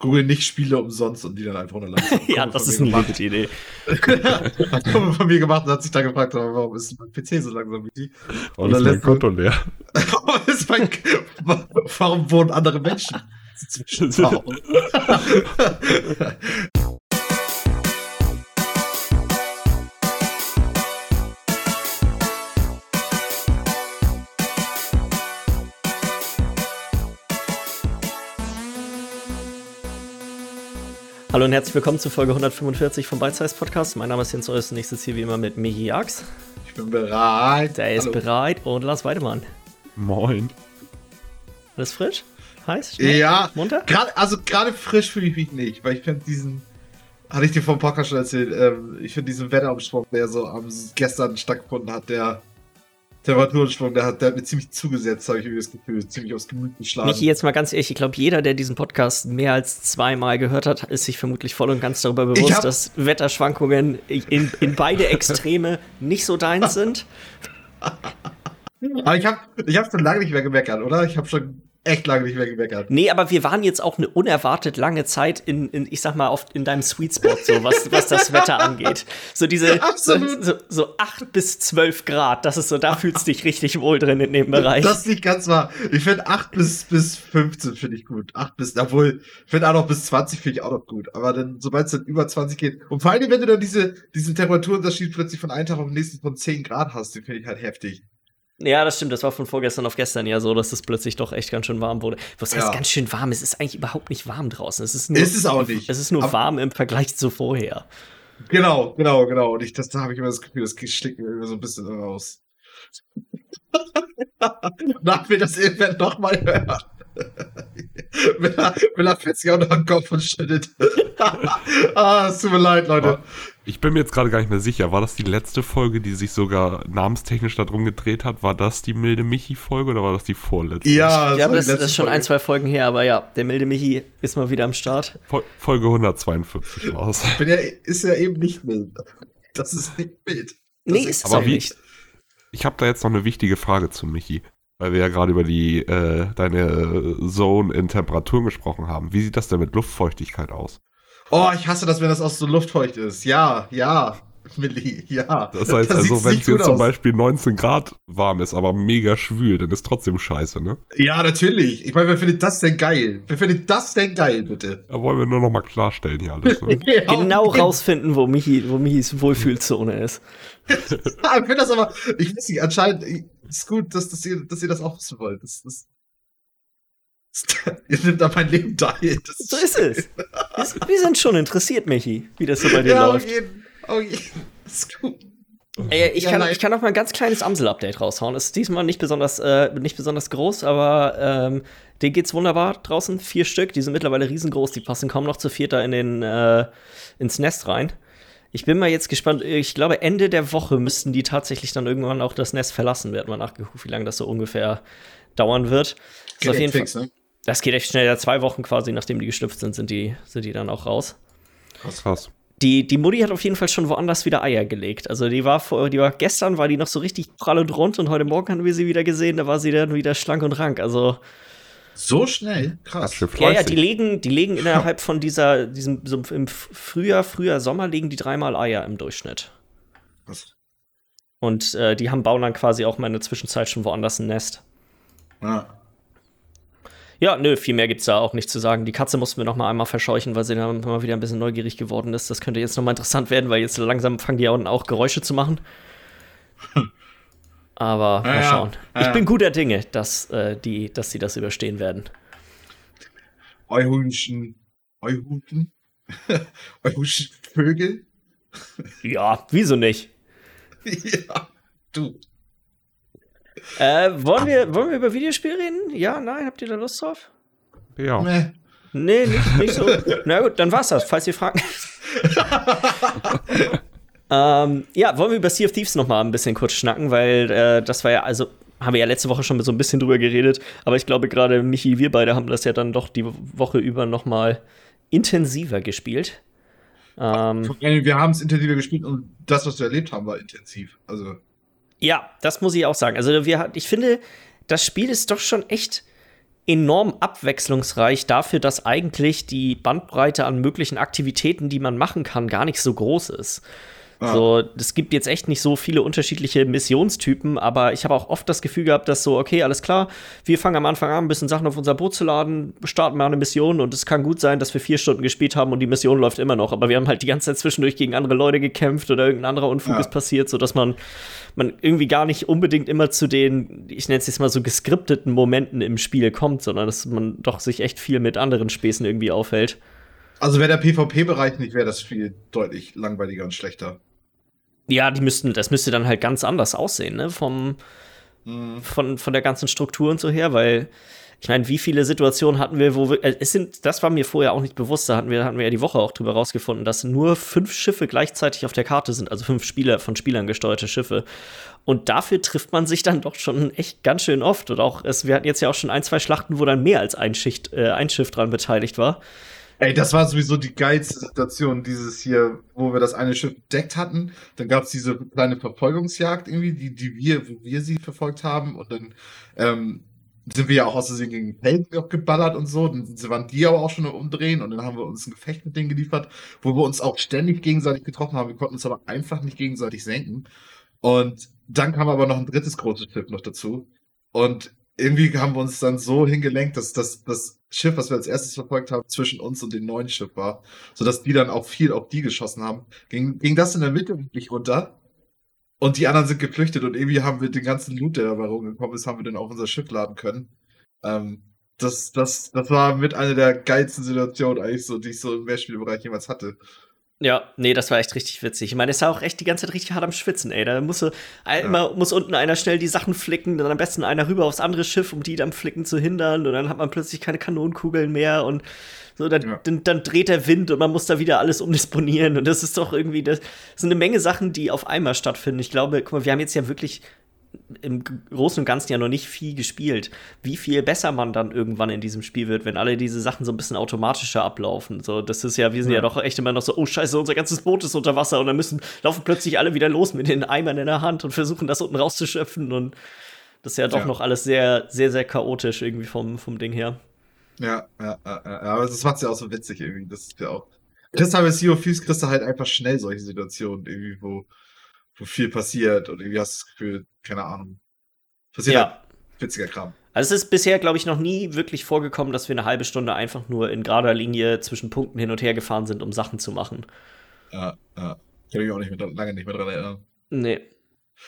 Google nicht Spiele umsonst und die dann einfach runterladen. ja, das ist eine gute Idee. hat Kumpel von mir gemacht und hat sich dann gefragt, warum ist mein PC so langsam wie die? Und, und dann ist mein Konto leer. ist mein, warum wohnen andere Menschen zwischen Hallo und herzlich willkommen zu Folge 145 vom Bite Size Podcast. Mein Name ist Jens Eus und ich sitze hier wie immer mit Michi Jax. Ich bin bereit. Der ist Hallo. bereit und Lars Weidemann. Moin. Alles frisch? Heiß? Schnell? Ja. Munter? Grad, also gerade frisch fühle ich mich nicht, weil ich finde diesen, hatte ich dir vom Podcast schon erzählt, ähm, ich finde diesen Wetterumsprung, der so am gestern stattgefunden hat, der Temperatursprung, der hat, der hat mir ziemlich zugesetzt, habe ich irgendwie das Gefühl, ziemlich aufs Gemüt geschlagen. Michi, jetzt mal ganz ehrlich, ich glaube, jeder, der diesen Podcast mehr als zweimal gehört hat, ist sich vermutlich voll und ganz darüber bewusst, dass Wetterschwankungen in, in beide Extreme nicht so deins sind. Aber ich habe ich hab schon lange nicht mehr gemeckert, oder? Ich habe schon echt lange nicht mehr gemeckert. Nee, aber wir waren jetzt auch eine unerwartet lange Zeit in, in ich sag mal, auf, in deinem Sweet Spot, so was, was das Wetter angeht. So diese so, so, so 8 bis 12 Grad, das ist so, da fühlst du dich richtig wohl drin in dem Bereich. Das ist nicht ganz wahr. Ich finde 8 bis, bis 15 finde ich gut. 8 bis, obwohl, ich finde auch noch bis 20 finde ich auch noch gut. Aber dann, sobald es dann über 20 geht, und vor allem, wenn du dann diese, diesen Temperaturunterschied plötzlich von einem Tag auf den nächsten von 10 Grad hast, den finde ich halt heftig. Ja, das stimmt. Das war von vorgestern auf gestern ja so, dass es plötzlich doch echt ganz schön warm wurde. Was heißt ja. ganz schön warm? Es ist eigentlich überhaupt nicht warm draußen. Es ist nur, ist es auch nicht. Es ist nur Aber warm im Vergleich zu vorher. Genau, genau, genau. Und ich, das, da habe ich immer das Gefühl, das schlägt mir immer so ein bisschen raus. Nach will das irgendwann noch mal hören. Will er, will er fett sich auch noch den Kopf und schüttet. ah, es tut mir leid, Leute. Ich bin mir jetzt gerade gar nicht mehr sicher. War das die letzte Folge, die sich sogar namenstechnisch darum gedreht hat? War das die milde Michi-Folge oder war das die vorletzte? Ja, ja das, das ist schon Folge. ein, zwei Folgen her, aber ja, der milde Michi ist mal wieder am Start. Folge 142 aus. Ja, ist ja eben nicht mild. Das ist nicht mild. Das nee, ist es auch nicht. Ich habe da jetzt noch eine wichtige Frage zu Michi weil wir ja gerade über die äh, deine Zone in Temperaturen gesprochen haben. Wie sieht das denn mit Luftfeuchtigkeit aus? Oh, ich hasse das, wenn das auch so luftfeucht ist. Ja, ja. Milli, ja. Das heißt das also, wenn es jetzt zum Beispiel 19 Grad warm ist, aber mega schwül, dann ist trotzdem scheiße, ne? Ja, natürlich. Ich meine, wer findet das denn geil? Wer findet das denn geil, bitte? Da wollen wir nur noch mal klarstellen hier alles. Ne? ja, genau rausfinden, wo Michi, wo Michis Wohlfühlzone ist. ich finde das aber, ich weiß nicht, anscheinend ist gut, dass, dass, ihr, dass ihr das auch wissen wollt. Das, das, Ihr nimmt da mein Leben teil. So ist es. Wir sind schon interessiert, Michi, wie das so bei dir ja, läuft. Ja, oh je. Ist gut. Ey, ich, kann, ich kann auch mal ein ganz kleines Amsel-Update raushauen. Es ist diesmal nicht besonders, äh, nicht besonders groß, aber ähm, denen geht's wunderbar draußen. Vier Stück, die sind mittlerweile riesengroß, die passen kaum noch zu vierter in den, äh, ins Nest rein. Ich bin mal jetzt gespannt. Ich glaube, Ende der Woche müssten die tatsächlich dann irgendwann auch das Nest verlassen. Wir hatten mal nachgeguckt, wie lange das so ungefähr dauern wird. Geht auf jeden fix, Fall, ne? Das geht echt schnell. Ja, zwei Wochen quasi, nachdem die geschlüpft sind, sind die, sind die dann auch raus. Krass, krass. Die, die Mutti hat auf jeden Fall schon woanders wieder Eier gelegt. Also die war vor, die war gestern war die noch so richtig prall und rund und heute Morgen haben wir sie wieder gesehen, da war sie dann wieder schlank und rank. Also so schnell? Krass. Ja, ja, die legen, die legen innerhalb von dieser, diesem, so im Frühjahr, Frühjahr, Sommer legen die dreimal Eier im Durchschnitt. Was? Und äh, die haben bauen dann quasi auch mal in der Zwischenzeit schon woanders ein Nest. Ja. Ja, nö, viel mehr gibt's da auch nicht zu sagen. Die Katze mussten wir noch mal einmal verscheuchen, weil sie dann mal wieder ein bisschen neugierig geworden ist. Das könnte jetzt noch mal interessant werden, weil jetzt langsam fangen die auch Geräusche zu machen. Aber ja, mal schauen. Ja, ich bin guter Dinge, dass, äh, die, dass sie das überstehen werden. Euhunchen. Euhunden? Euhuschen Vögel? ja, wieso nicht? ja, du. Äh, wollen, wir, wollen wir über Videospiele reden? Ja, nein, habt ihr da Lust drauf? Ja. Nee. Nee, nicht, nicht so. Na gut, dann war's das, falls ihr fragen. ähm, ja, wollen wir über Sea of Thieves noch mal ein bisschen kurz schnacken, weil äh, das war ja, also haben wir ja letzte Woche schon so ein bisschen drüber geredet, aber ich glaube gerade Michi, wir beide haben das ja dann doch die Woche über noch mal intensiver gespielt. Ähm, wir haben es intensiver gespielt und das, was wir erlebt haben, war intensiv. Also ja, das muss ich auch sagen. Also wir, ich finde, das Spiel ist doch schon echt enorm abwechslungsreich dafür, dass eigentlich die Bandbreite an möglichen Aktivitäten, die man machen kann, gar nicht so groß ist. Ah. So, es gibt jetzt echt nicht so viele unterschiedliche Missionstypen, aber ich habe auch oft das Gefühl gehabt, dass so, okay, alles klar, wir fangen am Anfang an, ein bisschen Sachen auf unser Boot zu laden, starten mal eine Mission und es kann gut sein, dass wir vier Stunden gespielt haben und die Mission läuft immer noch, aber wir haben halt die ganze Zeit zwischendurch gegen andere Leute gekämpft oder irgendein anderer Unfug ja. ist passiert, sodass man, man irgendwie gar nicht unbedingt immer zu den, ich nenne es jetzt mal so geskripteten Momenten im Spiel kommt, sondern dass man doch sich echt viel mit anderen Späßen irgendwie aufhält. Also wäre der PvP-Bereich nicht, wäre das Spiel deutlich langweiliger und schlechter. Ja, die müssten, das müsste dann halt ganz anders aussehen, ne? Vom, mhm. von, von der ganzen Struktur und so her, weil ich meine, wie viele Situationen hatten wir, wo wir, äh, es sind, das war mir vorher auch nicht bewusst, da hatten wir, hatten wir ja die Woche auch drüber rausgefunden, dass nur fünf Schiffe gleichzeitig auf der Karte sind, also fünf Spieler von Spielern gesteuerte Schiffe. Und dafür trifft man sich dann doch schon echt ganz schön oft. Und auch, es, wir hatten jetzt ja auch schon ein, zwei Schlachten, wo dann mehr als ein, Schicht, äh, ein Schiff dran beteiligt war. Ey, das war sowieso die geilste Situation, dieses hier, wo wir das eine Schiff entdeckt hatten. Dann gab es diese kleine Verfolgungsjagd irgendwie, die, die wir, wo wir sie verfolgt haben. Und dann ähm, sind wir ja auch aus Versehen gegen Felgen geballert und so. Dann waren die aber auch schon umdrehen und dann haben wir uns ein Gefecht mit denen geliefert, wo wir uns auch ständig gegenseitig getroffen haben. Wir konnten uns aber einfach nicht gegenseitig senken. Und dann kam aber noch ein drittes großes Schiff noch dazu. Und irgendwie haben wir uns dann so hingelenkt, dass das, das Schiff, was wir als erstes verfolgt haben, zwischen uns und dem neuen Schiff war, sodass die dann auch viel auf die geschossen haben. Ging, ging das in der Mitte wirklich runter? Und die anderen sind geflüchtet und irgendwie haben wir den ganzen Loot, der dabei rumgekommen ist, haben wir dann auf unser Schiff laden können. Ähm, das, das, das war mit einer der geilsten Situationen eigentlich so, die ich so im Mehrspielbereich jemals hatte. Ja, nee, das war echt richtig witzig. Ich meine, es war auch echt die ganze Zeit richtig hart am Schwitzen, ey. Da muss, ja. immer, muss unten einer schnell die Sachen flicken, dann am besten einer rüber aufs andere Schiff, um die dann Flicken zu hindern. Und dann hat man plötzlich keine Kanonenkugeln mehr und so, dann, ja. dann, dann, dreht der Wind und man muss da wieder alles umdisponieren. Und das ist doch irgendwie, das sind eine Menge Sachen, die auf einmal stattfinden. Ich glaube, guck mal, wir haben jetzt ja wirklich im Großen und Ganzen ja noch nicht viel gespielt, wie viel besser man dann irgendwann in diesem Spiel wird, wenn alle diese Sachen so ein bisschen automatischer ablaufen. So, das ist ja, wir sind ja, ja doch echt immer noch so, oh Scheiße, unser ganzes Boot ist unter Wasser und dann müssen, laufen plötzlich alle wieder los mit den Eimern in der Hand und versuchen das unten rauszuschöpfen und das ist ja doch ja. noch alles sehr, sehr, sehr chaotisch irgendwie vom, vom Ding her. Ja, ja, ja, ja, aber das macht ja auch so witzig irgendwie, das ist ja auch. Deshalb ist Sea of Thieves kriegst du halt einfach schnell solche Situationen irgendwie, wo wo viel passiert und irgendwie hast du das Gefühl, keine Ahnung. Passiert ja. Halt witziger Kram. Also es ist bisher, glaube ich, noch nie wirklich vorgekommen, dass wir eine halbe Stunde einfach nur in gerader Linie zwischen Punkten hin und her gefahren sind, um Sachen zu machen. Ja, ja. Ich kann mich auch nicht mehr, lange nicht mehr dran erinnern. Nee.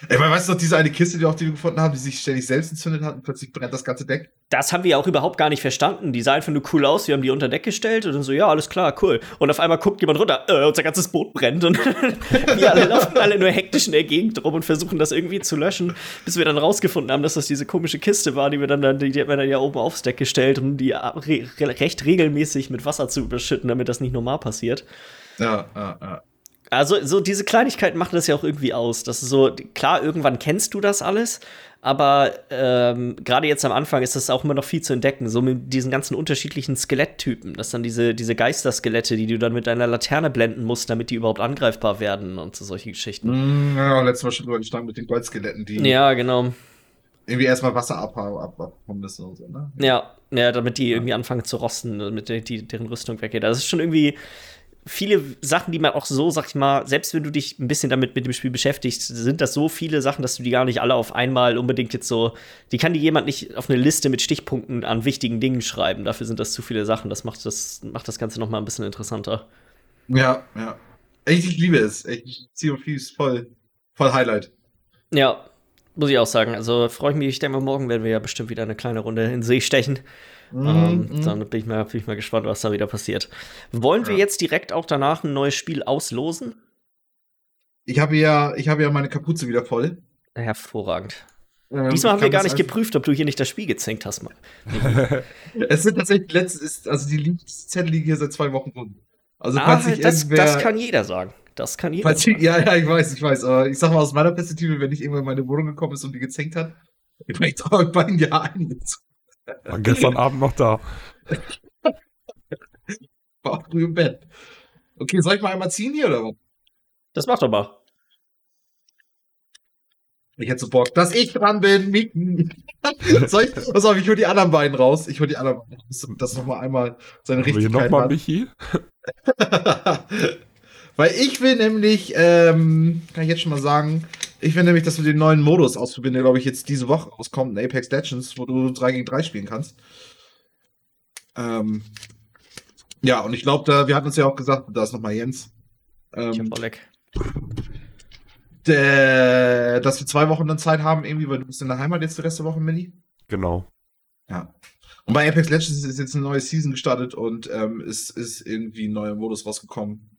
Ey, man weiß doch, diese eine Kiste, die auch die wir gefunden haben, die sich ständig selbst entzündet hat und plötzlich brennt das ganze Deck. Das haben wir auch überhaupt gar nicht verstanden. Die sah einfach nur cool aus. Wir haben die unter Deck gestellt und dann so, ja, alles klar, cool. Und auf einmal guckt jemand runter, äh, unser ganzes Boot brennt. Und wir alle laufen alle nur hektisch in der Gegend rum und versuchen das irgendwie zu löschen, bis wir dann rausgefunden haben, dass das diese komische Kiste war, die wir dann, die, die hat man dann ja oben aufs Deck gestellt, um die re recht regelmäßig mit Wasser zu überschütten, damit das nicht normal passiert. Ja, ja, ja. Also, so diese Kleinigkeiten machen das ja auch irgendwie aus. Das ist so, klar, irgendwann kennst du das alles, aber ähm, gerade jetzt am Anfang ist das auch immer noch viel zu entdecken, so mit diesen ganzen unterschiedlichen Skeletttypen. Das dann diese, diese Geisterskelette, die du dann mit deiner Laterne blenden musst, damit die überhaupt angreifbar werden und so solche Geschichten. Mm, ja, letztes Mal schon drüber gestanden mit den Goldskeletten, die. Ja, genau. Irgendwie erstmal Wasser abhaben ab, müssen und so, ne? Ja, ja, damit die irgendwie anfangen zu rosten, damit die, deren Rüstung weggeht. Das ist schon irgendwie viele Sachen, die man auch so, sag ich mal, selbst wenn du dich ein bisschen damit mit dem Spiel beschäftigst, sind das so viele Sachen, dass du die gar nicht alle auf einmal unbedingt jetzt so, die kann dir jemand nicht auf eine Liste mit Stichpunkten an wichtigen Dingen schreiben. Dafür sind das zu viele Sachen. Das macht das, macht das Ganze noch mal ein bisschen interessanter. Ja, ja. Ich, ich liebe es. Ich, Sea of Thieves voll, voll Highlight. Ja, muss ich auch sagen. Also freue ich mich. Ich denke mal, morgen werden wir ja bestimmt wieder eine kleine Runde in See stechen. Mhm, ähm, mhm. dann bin ich, mal, bin ich mal gespannt, was da wieder passiert. Wollen wir jetzt direkt auch danach ein neues Spiel auslosen? Ich habe ja, ich habe ja meine Kapuze wieder voll. Hervorragend. Ähm, Diesmal haben wir gar nicht geprüft, ob du hier nicht das Spiel gezinkt hast, Mann. es sind tatsächlich letzte, also die Zettel liegen hier seit zwei Wochen rum. Also ah, falls das, das kann jeder sagen. Das kann jeder sagen. ja, ja, ich weiß, ich weiß. Aber ich sag mal aus meiner Perspektive, wenn ich irgendwann in meine Wohnung gekommen ist und die gezinkt hat, ich ich traue beiden Jahr einiges. War gestern Abend noch da. War auch früh im Bett. Okay, soll ich mal einmal ziehen hier oder was? Das macht doch mal. Ich hätte so Bock, dass ich dran bin. Soll ich, pass auf, ich hol die anderen beiden raus. Ich hol die anderen beiden raus, das nochmal einmal seine Richtigkeit Hier nochmal, Michi? Weil ich will nämlich, ähm, kann ich jetzt schon mal sagen, ich will nämlich, dass wir den neuen Modus ausprobieren, der glaube ich jetzt diese Woche rauskommt, in Apex Legends, wo du 3 gegen 3 spielen kannst. Ähm, ja, und ich glaube, da, wir hatten uns ja auch gesagt, da ist nochmal Jens. Ähm, ich hab Oleg. Der, dass wir zwei Wochen dann Zeit haben, irgendwie, weil du bist in der Heimat jetzt die Rest der Woche, Milli. Genau. Ja. Und bei Apex Legends ist jetzt eine neue Season gestartet und ähm, es ist irgendwie ein neuer Modus rausgekommen.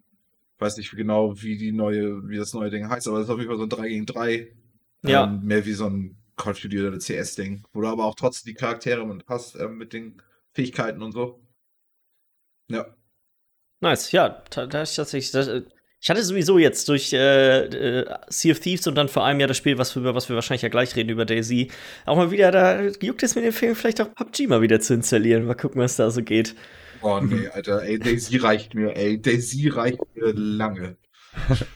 Weiß nicht genau, wie die neue, wie das neue Ding heißt, aber es ist auf jeden Fall so ein 3 gegen 3. Ja. Ähm, mehr wie so ein Call of Duty oder CS-Ding, wo du aber auch trotzdem die Charaktere hast ähm, mit den Fähigkeiten und so. Ja. Nice, ja, tatsächlich. Das, äh, ich hatte sowieso jetzt durch äh, äh, Sea of Thieves und dann vor allem ja das Spiel, was wir, über was wir wahrscheinlich ja gleich reden, über Daisy, auch mal wieder, da juckt es mir den Film vielleicht auch PUBG mal wieder zu installieren. Mal gucken, was da so geht. Oh nee, Alter, ey, Daisy reicht mir, ey, Daisy reicht mir lange.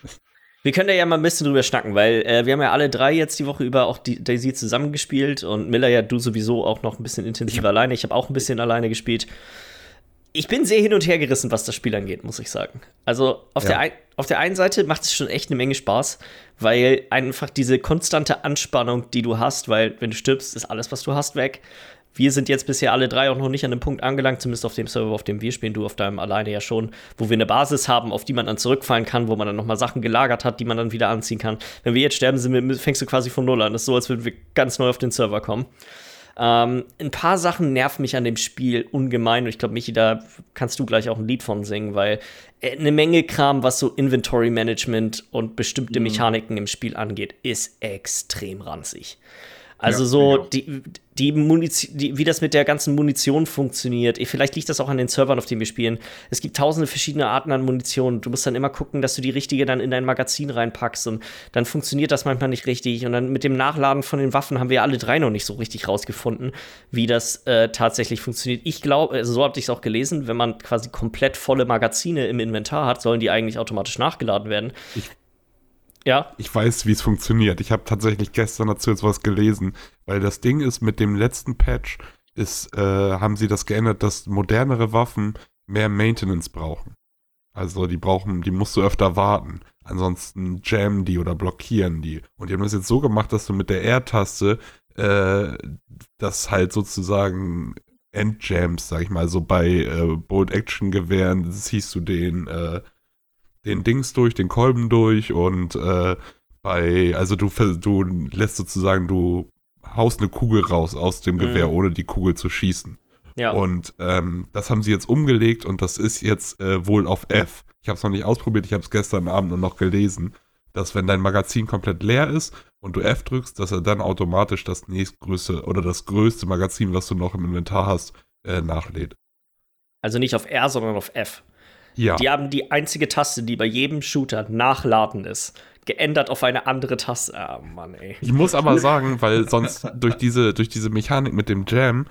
Wir können da ja mal ein bisschen drüber schnacken, weil äh, wir haben ja alle drei jetzt die Woche über auch die Daisy zusammengespielt und Miller ja du sowieso auch noch ein bisschen intensiver alleine. Ich habe auch ein bisschen alleine gespielt ich bin sehr hin und her gerissen, was das Spiel angeht, muss ich sagen. Also auf, ja. der, ein, auf der einen Seite macht es schon echt eine Menge Spaß, weil einfach diese konstante Anspannung, die du hast, weil wenn du stirbst, ist alles, was du hast, weg. Wir sind jetzt bisher alle drei auch noch nicht an dem Punkt angelangt, zumindest auf dem Server, auf dem wir spielen, du auf deinem alleine ja schon, wo wir eine Basis haben, auf die man dann zurückfallen kann, wo man dann nochmal Sachen gelagert hat, die man dann wieder anziehen kann. Wenn wir jetzt sterben, sind wir, fängst du quasi von Null an. Das ist so, als würden wir ganz neu auf den Server kommen. Ähm, ein paar Sachen nerven mich an dem Spiel ungemein und ich glaube, Michi, da kannst du gleich auch ein Lied von singen, weil äh, eine Menge Kram, was so Inventory Management und bestimmte mhm. Mechaniken im Spiel angeht, ist extrem ranzig. Also ja, so genau. die, die Munition, die, wie das mit der ganzen Munition funktioniert. Vielleicht liegt das auch an den Servern, auf denen wir spielen. Es gibt tausende verschiedene Arten an Munition. Du musst dann immer gucken, dass du die richtige dann in dein Magazin reinpackst und dann funktioniert das manchmal nicht richtig. Und dann mit dem Nachladen von den Waffen haben wir alle drei noch nicht so richtig rausgefunden, wie das äh, tatsächlich funktioniert. Ich glaube, also so habe ich es auch gelesen, wenn man quasi komplett volle Magazine im Inventar hat, sollen die eigentlich automatisch nachgeladen werden. Ich ja. Ich weiß, wie es funktioniert. Ich habe tatsächlich gestern dazu jetzt was gelesen, weil das Ding ist, mit dem letzten Patch ist, äh, haben sie das geändert, dass modernere Waffen mehr Maintenance brauchen. Also die brauchen, die musst du öfter warten. Ansonsten jammen die oder blockieren die. Und die haben das jetzt so gemacht, dass du mit der R-Taste äh, das halt sozusagen Endjams, sag ich mal, so bei äh, Bolt-Action-Gewehren siehst du den äh, den Dings durch, den Kolben durch und äh, bei, also du, du lässt sozusagen, du haust eine Kugel raus aus dem Gewehr, mhm. ohne die Kugel zu schießen. Ja. Und ähm, das haben sie jetzt umgelegt und das ist jetzt äh, wohl auf F. Ich habe es noch nicht ausprobiert, ich habe es gestern Abend nur noch gelesen, dass wenn dein Magazin komplett leer ist und du F drückst, dass er dann automatisch das nächstgrößte oder das größte Magazin, was du noch im Inventar hast, äh, nachlädt. Also nicht auf R, sondern auf F. Ja. Die haben die einzige Taste, die bei jedem Shooter nachladen ist, geändert auf eine andere Taste. Ah, Mann, ey. Ich muss aber sagen, weil sonst durch diese, durch diese Mechanik mit dem Jam,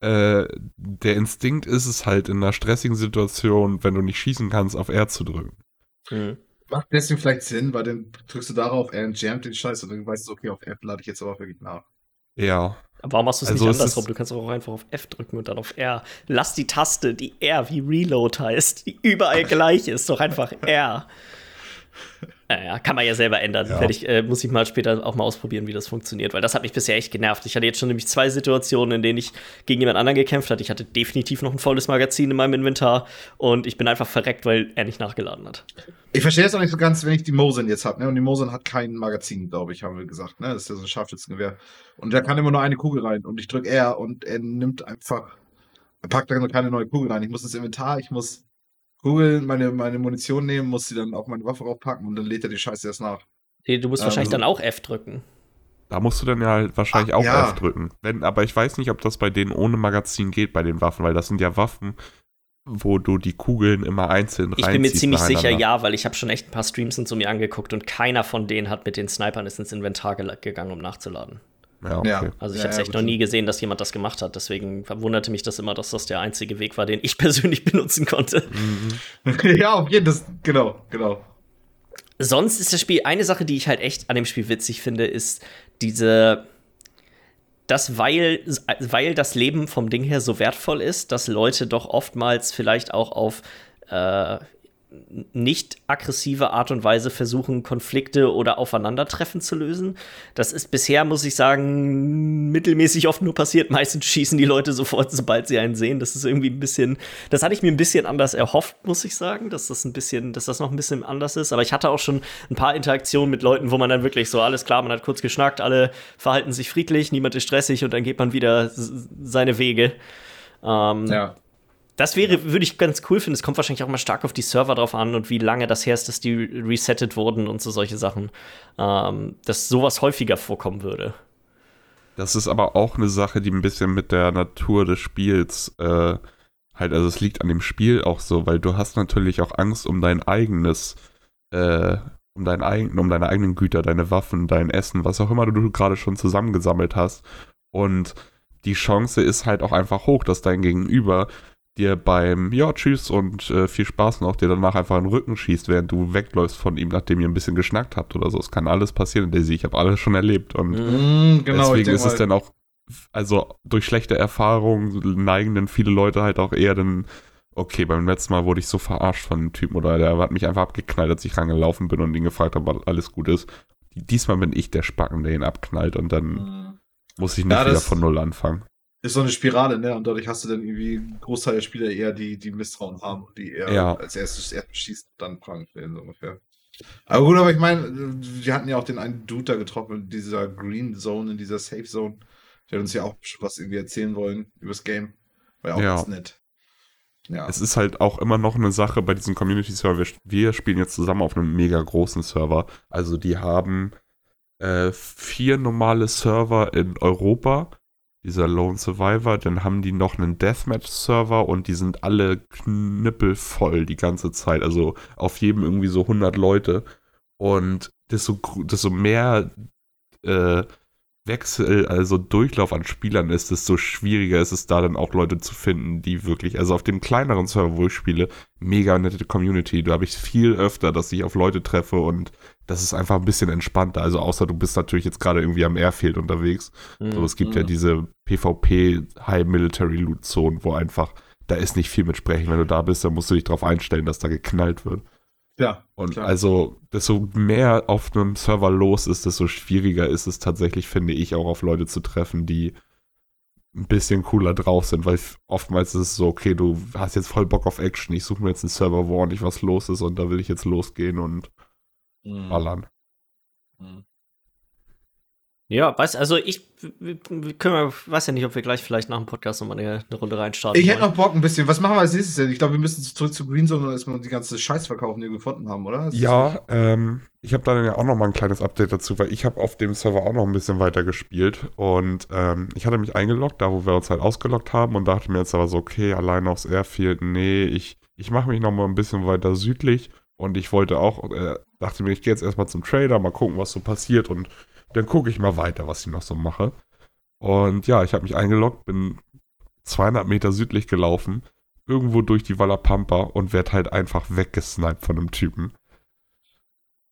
äh, der Instinkt ist es halt in einer stressigen Situation, wenn du nicht schießen kannst, auf R zu drücken. Mhm. Macht deswegen vielleicht Sinn, weil dann drückst du darauf, er jammt den Scheiß und dann weißt du, okay, auf F lade ich jetzt aber wirklich nach. Ja. Aber warum machst du es also nicht andersrum? Du kannst auch einfach auf F drücken und dann auf R. Lass die Taste, die R wie Reload heißt, die überall gleich ist, doch einfach R. Naja, kann man ja selber ändern. Ja. Ich, äh, muss ich mal später auch mal ausprobieren, wie das funktioniert, weil das hat mich bisher echt genervt. Ich hatte jetzt schon nämlich zwei Situationen, in denen ich gegen jemand anderen gekämpft hatte. Ich hatte definitiv noch ein volles Magazin in meinem Inventar und ich bin einfach verreckt, weil er nicht nachgeladen hat. Ich verstehe es auch nicht so ganz, wenn ich die Mosin jetzt habe, ne? Und die Mosin hat kein Magazin, glaube ich, haben wir gesagt, ne? Das ist ja so ein Scharfschützengewehr. Und da kann immer nur eine Kugel rein und ich drücke R und er nimmt einfach, er packt da keine neue Kugel rein. Ich muss ins Inventar, ich muss Google meine, meine Munition nehmen, muss sie dann auf meine Waffe raufpacken und dann lädt er die Scheiße erst nach. Nee, du musst ähm, wahrscheinlich dann auch F drücken. Da musst du dann ja halt wahrscheinlich Ach, auch ja. F drücken. Wenn, aber ich weiß nicht, ob das bei denen ohne Magazin geht, bei den Waffen, weil das sind ja Waffen, wo du die Kugeln immer einzeln Ich bin mir ziemlich sicher, ja, weil ich habe schon echt ein paar Streams und so mir angeguckt und keiner von denen hat mit den Snipern ist ins Inventar gegangen, um nachzuladen. Ja, okay. Also ich ja, habe es echt noch nie gesehen, dass jemand das gemacht hat. Deswegen verwunderte mich das immer, dass das der einzige Weg war, den ich persönlich benutzen konnte. Mhm. ja, auf jeden Fall. Genau, genau. sonst ist das Spiel, eine Sache, die ich halt echt an dem Spiel witzig finde, ist diese, dass weil, weil das Leben vom Ding her so wertvoll ist, dass Leute doch oftmals vielleicht auch auf äh, nicht aggressive Art und Weise versuchen, Konflikte oder Aufeinandertreffen zu lösen. Das ist bisher, muss ich sagen, mittelmäßig oft nur passiert. Meistens schießen die Leute sofort, sobald sie einen sehen. Das ist irgendwie ein bisschen, das hatte ich mir ein bisschen anders erhofft, muss ich sagen, dass das ein bisschen, dass das noch ein bisschen anders ist. Aber ich hatte auch schon ein paar Interaktionen mit Leuten, wo man dann wirklich so, alles klar, man hat kurz geschnackt, alle verhalten sich friedlich, niemand ist stressig und dann geht man wieder seine Wege. Ähm, ja. Das wäre, würde ich ganz cool finden. Es kommt wahrscheinlich auch mal stark auf die Server drauf an und wie lange das her ist, dass die resettet wurden und so solche Sachen. Ähm, dass sowas häufiger vorkommen würde. Das ist aber auch eine Sache, die ein bisschen mit der Natur des Spiels äh, halt, also es liegt an dem Spiel auch so, weil du hast natürlich auch Angst um dein eigenes, äh, um dein eigen, um deine eigenen Güter, deine Waffen, dein Essen, was auch immer du gerade schon zusammengesammelt hast. Und die Chance ist halt auch einfach hoch, dass dein Gegenüber dir beim Ja, tschüss und äh, viel Spaß noch, dir danach einfach in den Rücken schießt, während du wegläufst von ihm, nachdem ihr ein bisschen geschnackt habt oder so. Es kann alles passieren, Daisy. Ich habe alles schon erlebt. Und mm, genau, deswegen ist es dann auch, also durch schlechte Erfahrungen neigen dann viele Leute halt auch eher dann, okay, beim letzten Mal wurde ich so verarscht von dem Typen oder der hat mich einfach abgeknallt, als ich rangelaufen bin und ihn gefragt habe, ob alles gut ist. Diesmal bin ich der Spacken, der ihn abknallt und dann mm. muss ich nicht ja, wieder von Null anfangen ist so eine Spirale, ne? Und dadurch hast du dann irgendwie einen Großteil der Spieler eher, die, die Misstrauen haben, die eher ja. als erstes erst schießt, dann Fragen stellen, so ungefähr. Aber gut, aber ich meine, wir hatten ja auch den einen Dude da getroffen in dieser Green Zone, in dieser Safe Zone. Der hat uns ja auch was irgendwie erzählen wollen über das Game. War ja auch ja. ganz nett. Ja. Es ist halt auch immer noch eine Sache bei diesem Community-Server. Wir spielen jetzt zusammen auf einem mega großen Server. Also die haben äh, vier normale Server in Europa dieser Lone Survivor, dann haben die noch einen Deathmatch-Server und die sind alle knüppelvoll die ganze Zeit. Also auf jedem irgendwie so 100 Leute. Und desto, desto mehr äh, Wechsel, also Durchlauf an Spielern ist, desto schwieriger ist es da dann auch Leute zu finden, die wirklich, also auf dem kleineren Server, wo ich spiele, mega nette Community. Da habe ich viel öfter, dass ich auf Leute treffe und das ist einfach ein bisschen entspannter. Also außer du bist natürlich jetzt gerade irgendwie am Airfield unterwegs. Mhm. So, es gibt ja mhm. diese PvP High Military Loot Zone, wo einfach, da ist nicht viel mit sprechen. Wenn du da bist, dann musst du dich darauf einstellen, dass da geknallt wird. Ja. Und klar. also, desto mehr auf einem Server los ist, desto schwieriger ist es tatsächlich, finde ich, auch auf Leute zu treffen, die ein bisschen cooler drauf sind, weil oftmals ist es so, okay, du hast jetzt voll Bock auf Action, ich suche mir jetzt einen Server, wo ordentlich was los ist und da will ich jetzt losgehen und mhm. ballern. Mhm. Ja, weiß, also ich können wir, weiß ja nicht, ob wir gleich vielleicht nach dem Podcast nochmal eine, eine Runde reinstarten. Ich hätte noch Bock ein bisschen. Was machen wir als nächstes denn? Ich glaube, wir müssen zurück zu Green Zone und erstmal die ganze Scheiß verkaufen, die wir gefunden haben, oder? Das ja, ähm, ich habe dann ja auch noch mal ein kleines Update dazu, weil ich habe auf dem Server auch noch ein bisschen weiter gespielt und ähm, ich hatte mich eingeloggt, da wo wir uns halt ausgeloggt haben und dachte mir jetzt aber so, okay, allein aufs Airfield, nee, ich, ich mache mich noch mal ein bisschen weiter südlich und ich wollte auch, äh, dachte mir, ich gehe jetzt erstmal zum Trader, mal gucken, was so passiert und dann gucke ich mal weiter, was ich noch so mache. Und ja, ich habe mich eingeloggt, bin 200 Meter südlich gelaufen, irgendwo durch die Wallapampa und werde halt einfach weggesniped von einem Typen.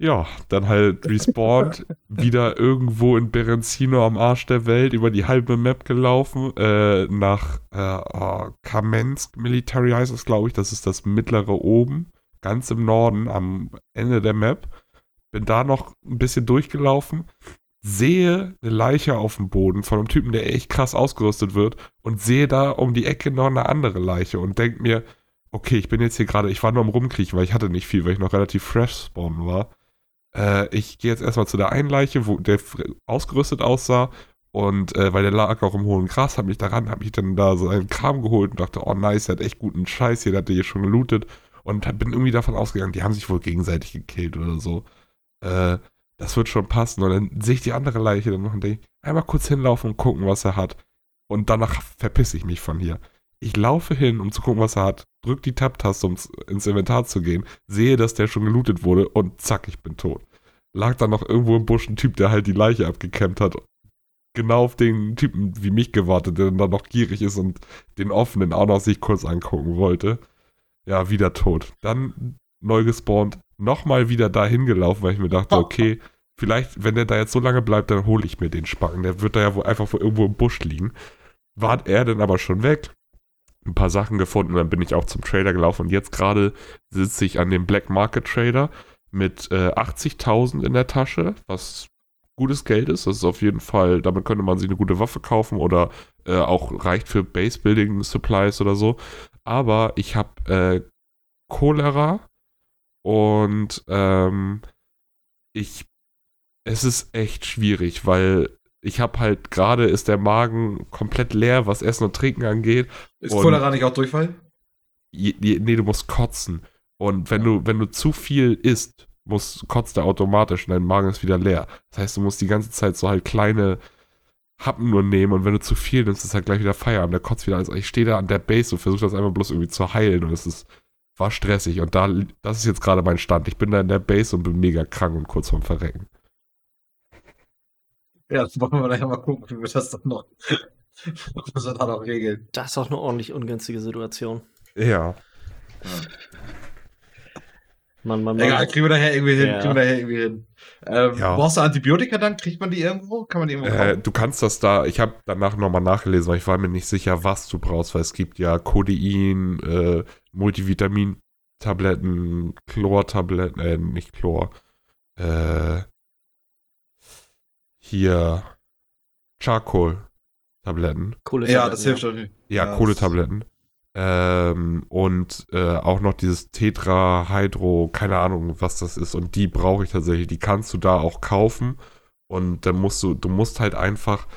Ja, dann halt respawned, wieder irgendwo in Berenzino am Arsch der Welt, über die halbe Map gelaufen, äh, nach äh, oh, Kamensk Military heißt es, glaube ich, das ist das mittlere oben, ganz im Norden, am Ende der Map. Bin da noch ein bisschen durchgelaufen, sehe eine Leiche auf dem Boden von einem Typen, der echt krass ausgerüstet wird und sehe da um die Ecke noch eine andere Leiche und denke mir, okay, ich bin jetzt hier gerade, ich war nur am Rumkriechen, weil ich hatte nicht viel, weil ich noch relativ fresh spawnen war. Äh, ich gehe jetzt erstmal zu der einen Leiche, wo der ausgerüstet aussah und äh, weil der lag auch im hohen Gras, hat mich daran, habe mich dann da so einen Kram geholt und dachte, oh nice, der hat echt guten Scheiß hier, der hat hier schon gelootet und bin irgendwie davon ausgegangen, die haben sich wohl gegenseitig gekillt oder so. Äh, das wird schon passen. Und dann sehe ich die andere Leiche dann noch und denke, einmal kurz hinlaufen und gucken, was er hat. Und danach verpisse ich mich von hier. Ich laufe hin, um zu gucken, was er hat, drück die Tab-Taste, um ins Inventar zu gehen, sehe, dass der schon gelootet wurde und zack, ich bin tot. Lag dann noch irgendwo im Busch ein Typ, der halt die Leiche abgekämmt hat. Genau auf den Typen wie mich gewartet, der dann noch gierig ist und den offenen auch noch sich kurz angucken wollte. Ja, wieder tot. Dann neu gespawnt, nochmal wieder dahin gelaufen, weil ich mir dachte, okay, vielleicht, wenn der da jetzt so lange bleibt, dann hole ich mir den Spacken. Der wird da ja wohl einfach irgendwo im Busch liegen. War er denn aber schon weg? Ein paar Sachen gefunden, dann bin ich auch zum Trader gelaufen und jetzt gerade sitze ich an dem Black Market Trader mit äh, 80.000 in der Tasche, was gutes Geld ist. Das ist auf jeden Fall, damit könnte man sich eine gute Waffe kaufen oder äh, auch reicht für Base Building Supplies oder so. Aber ich habe äh, Cholera und ähm, ich, es ist echt schwierig, weil ich habe halt gerade ist der Magen komplett leer, was Essen und Trinken angeht. Ist Cholera nicht auch Durchfall? Je, je, nee, du musst kotzen. Und wenn du, wenn du zu viel isst, musst, kotzt er automatisch und dein Magen ist wieder leer. Das heißt, du musst die ganze Zeit so halt kleine Happen nur nehmen und wenn du zu viel nimmst, ist halt gleich wieder Feierabend. Der kotzt wieder alles. Ich stehe da an der Base und versuche das einfach bloß irgendwie zu heilen und es ist, war stressig. Und da, das ist jetzt gerade mein Stand. Ich bin da in der Base und bin mega krank und kurz vorm Verrecken. Ja, das wollen wir gleich mal gucken, wie wir das dann noch, was wir da noch regeln. Das ist auch eine ordentlich ungünstige Situation. Ja. ja. Man, man, Egal, kriegen wir daher irgendwie hin, ja. kriegen wir daher irgendwie hin. Ähm, ja. Brauchst du Antibiotika dann? Kriegt man die irgendwo? Kann man die irgendwo äh, Du kannst das da, ich habe danach nochmal nachgelesen, weil ich war mir nicht sicher, was du brauchst, weil es gibt ja Codein, äh, Multivitamin-Tabletten, Chlor-Tabletten, äh, nicht Chlor, äh, hier Charcoal-Tabletten. Ja, das hilft schon. Ja, ja Kohletabletten. Ähm, und äh, auch noch dieses Tetra Hydro, keine Ahnung, was das ist. Und die brauche ich tatsächlich. Die kannst du da auch kaufen. Und dann musst du, du musst halt einfach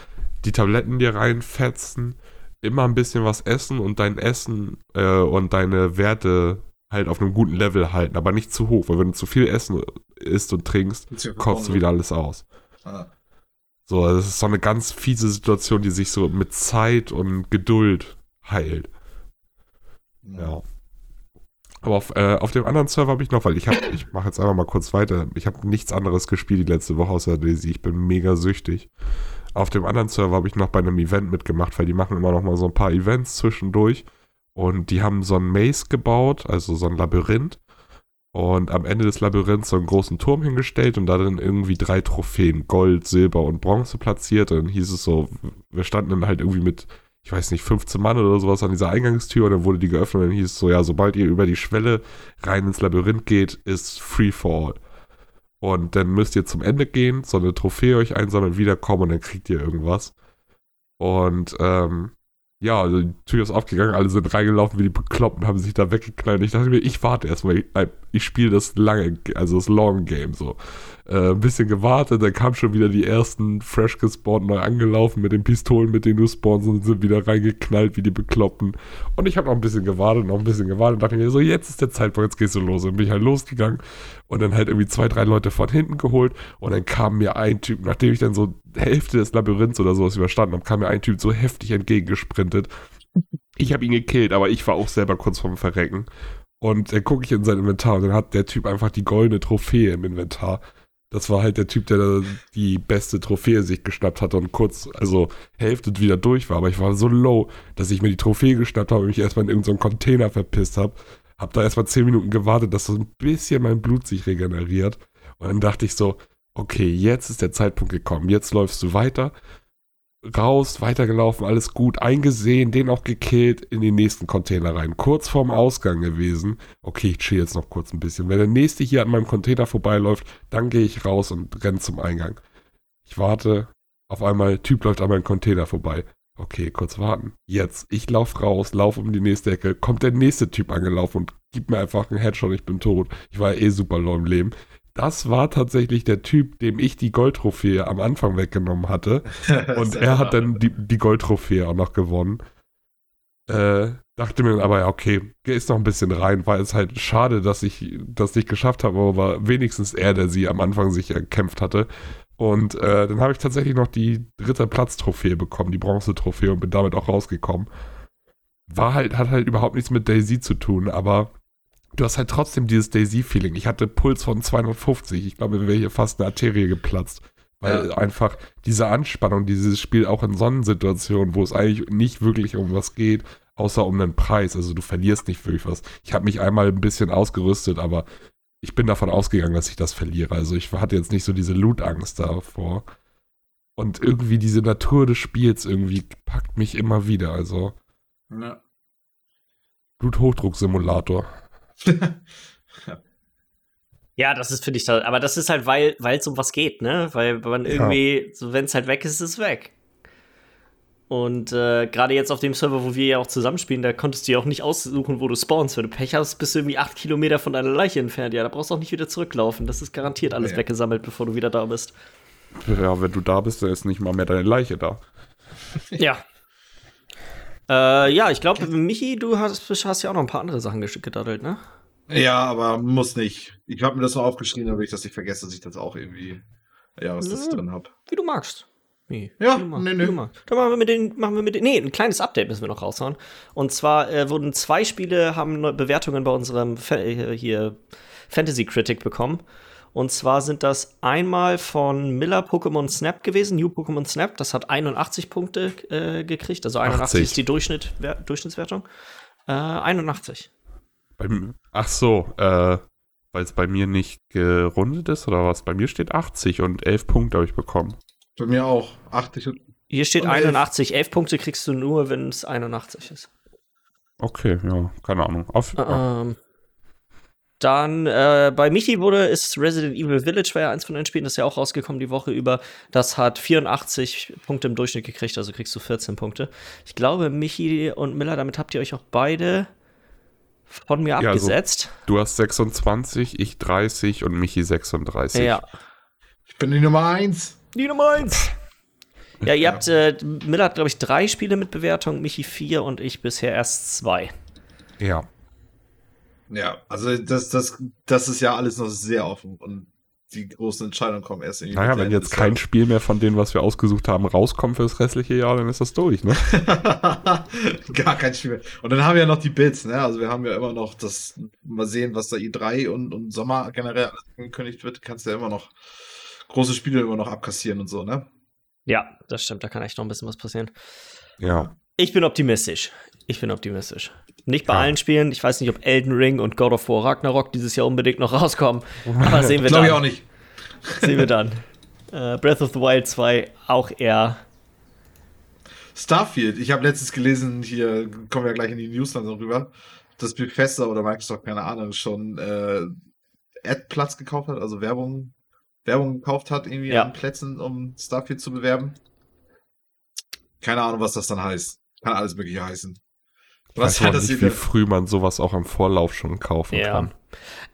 die Tabletten dir reinfetzen, immer ein bisschen was essen und dein Essen äh, und deine Werte halt auf einem guten Level halten, aber nicht zu hoch, weil wenn du zu viel Essen isst und trinkst, kotzt du wieder alles aus. Ah. So, das ist so eine ganz fiese Situation, die sich so mit Zeit und Geduld heilt. Ja. Aber auf, äh, auf dem anderen Server habe ich noch, weil ich habe, ich mache jetzt einfach mal kurz weiter. Ich habe nichts anderes gespielt die letzte Woche außer Daisy. Ich bin mega süchtig. Auf dem anderen Server habe ich noch bei einem Event mitgemacht, weil die machen immer noch mal so ein paar Events zwischendurch. Und die haben so ein Maze gebaut, also so ein Labyrinth. Und am Ende des Labyrinths so einen großen Turm hingestellt und da dann irgendwie drei Trophäen, Gold, Silber und Bronze platziert. Und dann hieß es so, wir standen dann halt irgendwie mit ich weiß nicht, 15 Mann oder sowas an dieser Eingangstür und dann wurde die geöffnet und dann hieß es so, ja, sobald ihr über die Schwelle rein ins Labyrinth geht, ist Free for All. Und dann müsst ihr zum Ende gehen, so eine Trophäe euch einsammeln, wiederkommen und dann kriegt ihr irgendwas. Und ähm, ja, also die Tür ist aufgegangen, alle sind reingelaufen wie die Bekloppten, haben sich da weggeknallt. Ich dachte mir, ich warte erstmal, ich spiele das lange, also das Long Game so äh, ein bisschen gewartet, dann kamen schon wieder die ersten fresh gespawnt neu angelaufen mit den Pistolen, mit denen du spawnst und sind wieder reingeknallt wie die Bekloppten. Und ich habe noch ein bisschen gewartet, noch ein bisschen gewartet und dachte mir so, jetzt ist der Zeitpunkt, jetzt gehst du los. Und bin ich halt losgegangen und dann halt irgendwie zwei, drei Leute von hinten geholt und dann kam mir ein Typ, nachdem ich dann so Hälfte des Labyrinths oder sowas überstanden habe, kam mir ein Typ so heftig entgegengesprintet. Ich habe ihn gekillt, aber ich war auch selber kurz vorm Verrecken. Und dann gucke ich in sein Inventar und dann hat der Typ einfach die goldene Trophäe im Inventar. Das war halt der Typ, der die beste Trophäe sich geschnappt hat und kurz, also Hälfte wieder durch war. Aber ich war so low, dass ich mir die Trophäe geschnappt habe und mich erstmal in irgendeinen Container verpisst habe. Hab da erstmal 10 Minuten gewartet, dass so ein bisschen mein Blut sich regeneriert. Und dann dachte ich so, okay, jetzt ist der Zeitpunkt gekommen. Jetzt läufst du weiter raus, weitergelaufen, alles gut, eingesehen, den auch gekillt, in den nächsten Container rein. Kurz vorm Ausgang gewesen. Okay, ich chill jetzt noch kurz ein bisschen. Wenn der nächste hier an meinem Container vorbeiläuft, dann gehe ich raus und renne zum Eingang. Ich warte, auf einmal, Typ läuft an meinem Container vorbei. Okay, kurz warten. Jetzt, ich lauf raus, lauf um die nächste Ecke, kommt der nächste Typ angelaufen und gibt mir einfach einen Headshot, ich bin tot. Ich war eh super low im Leben das war tatsächlich der Typ, dem ich die Goldtrophäe am Anfang weggenommen hatte. Und er hat dann die, die Goldtrophäe auch noch gewonnen. Äh, dachte mir aber, ja, okay, ist noch ein bisschen rein, weil es halt schade, dass ich das nicht geschafft habe, aber war wenigstens er, der sie am Anfang sich erkämpft hatte. Und äh, dann habe ich tatsächlich noch die dritte Platz-Trophäe bekommen, die Bronze-Trophäe und bin damit auch rausgekommen. War halt, hat halt überhaupt nichts mit Daisy zu tun, aber du hast halt trotzdem dieses Daisy-Feeling. Ich hatte Puls von 250. Ich glaube, mir wäre hier fast eine Arterie geplatzt. Weil ja. einfach diese Anspannung, dieses Spiel auch in Sonnensituationen, wo es eigentlich nicht wirklich um was geht, außer um den Preis. Also du verlierst nicht wirklich was. Ich habe mich einmal ein bisschen ausgerüstet, aber ich bin davon ausgegangen, dass ich das verliere. Also ich hatte jetzt nicht so diese Loot-Angst davor. Und irgendwie diese Natur des Spiels irgendwie packt mich immer wieder. Also. Ja. Bluthochdrucksimulator. ja, das ist für dich, aber das ist halt, weil es um was geht, ne? Weil man irgendwie, ja. so wenn es halt weg ist, ist es weg. Und äh, gerade jetzt auf dem Server, wo wir ja auch zusammenspielen, da konntest du ja auch nicht aussuchen, wo du spawnst. Wenn du Pech hast, bist du irgendwie acht Kilometer von deiner Leiche entfernt. Ja, da brauchst du auch nicht wieder zurücklaufen. Das ist garantiert alles ja. weggesammelt, bevor du wieder da bist. Ja, wenn du da bist, dann ist nicht mal mehr deine Leiche da. ja. Äh, ja, ich glaube, Michi, du hast, hast ja auch noch ein paar andere Sachen gedaddelt, ne? Ja, aber muss nicht. Ich habe mir das noch aufgeschrieben, damit ich das nicht vergesse, dass ich das auch irgendwie, ja, was ja, das drin habe. Wie du magst. Nee, ja, nee, nee. Dann machen wir mit den, machen wir mit den, nee, ein kleines Update müssen wir noch raushauen. Und zwar äh, wurden zwei Spiele, haben Bewertungen bei unserem Fa äh, hier Fantasy Critic bekommen. Und zwar sind das einmal von Miller Pokémon Snap gewesen, New Pokémon Snap. Das hat 81 Punkte äh, gekriegt. Also 81 80. ist die Durchschnitt, Durchschnittswertung. Äh, 81. Beim, ach so, äh, weil es bei mir nicht gerundet ist oder was? Bei mir steht 80 und 11 Punkte habe ich bekommen. Bei mir auch 80 und. Hier steht 81. 11. 11 Punkte kriegst du nur, wenn es 81 ist. Okay, ja, keine Ahnung. Auf, ähm, dann äh, bei Michi wurde ist Resident Evil Village war ja eins von den Spielen, das ist ja auch rausgekommen die Woche über. Das hat 84 Punkte im Durchschnitt gekriegt, also kriegst du 14 Punkte. Ich glaube, Michi und Miller, damit habt ihr euch auch beide von mir ja, also abgesetzt. Also, du hast 26, ich 30 und Michi 36. Ja. Ich bin die Nummer 1. Die Nummer 1. Ja, ihr habt, äh, Miller hat, glaube ich, drei Spiele mit Bewertung, Michi vier und ich bisher erst zwei. Ja. Ja, also das, das, das ist ja alles noch sehr offen und die großen Entscheidungen kommen erst in die Naja, wenn jetzt kein Spiel mehr von denen, was wir ausgesucht haben, rauskommt für das restliche Jahr, dann ist das durch, ne? Gar kein Spiel mehr. Und dann haben wir ja noch die Bits, ne? Also wir haben ja immer noch das, mal sehen, was da i3 und, und Sommer generell angekündigt wird, kannst du ja immer noch große Spiele immer noch abkassieren und so, ne? Ja, das stimmt, da kann echt noch ein bisschen was passieren. Ja. Ich bin optimistisch. Ich bin optimistisch. Nicht bei ja. allen Spielen. Ich weiß nicht, ob Elden Ring und God of War Ragnarok dieses Jahr unbedingt noch rauskommen. Aber sehen wir dann. Glaube ich auch nicht. Sehen wir dann. Uh, Breath of the Wild 2 auch eher. Starfield. Ich habe letztens gelesen, hier kommen wir gleich in die News dann so rüber, dass Bethesda oder Microsoft, keine Ahnung, schon äh, Ad-Platz gekauft hat, also Werbung, Werbung gekauft hat, irgendwie ja. an Plätzen, um Starfield zu bewerben. Keine Ahnung, was das dann heißt. Kann alles Mögliche heißen. Was weiß das nicht, wie früh man sowas auch im Vorlauf schon kaufen ja. kann.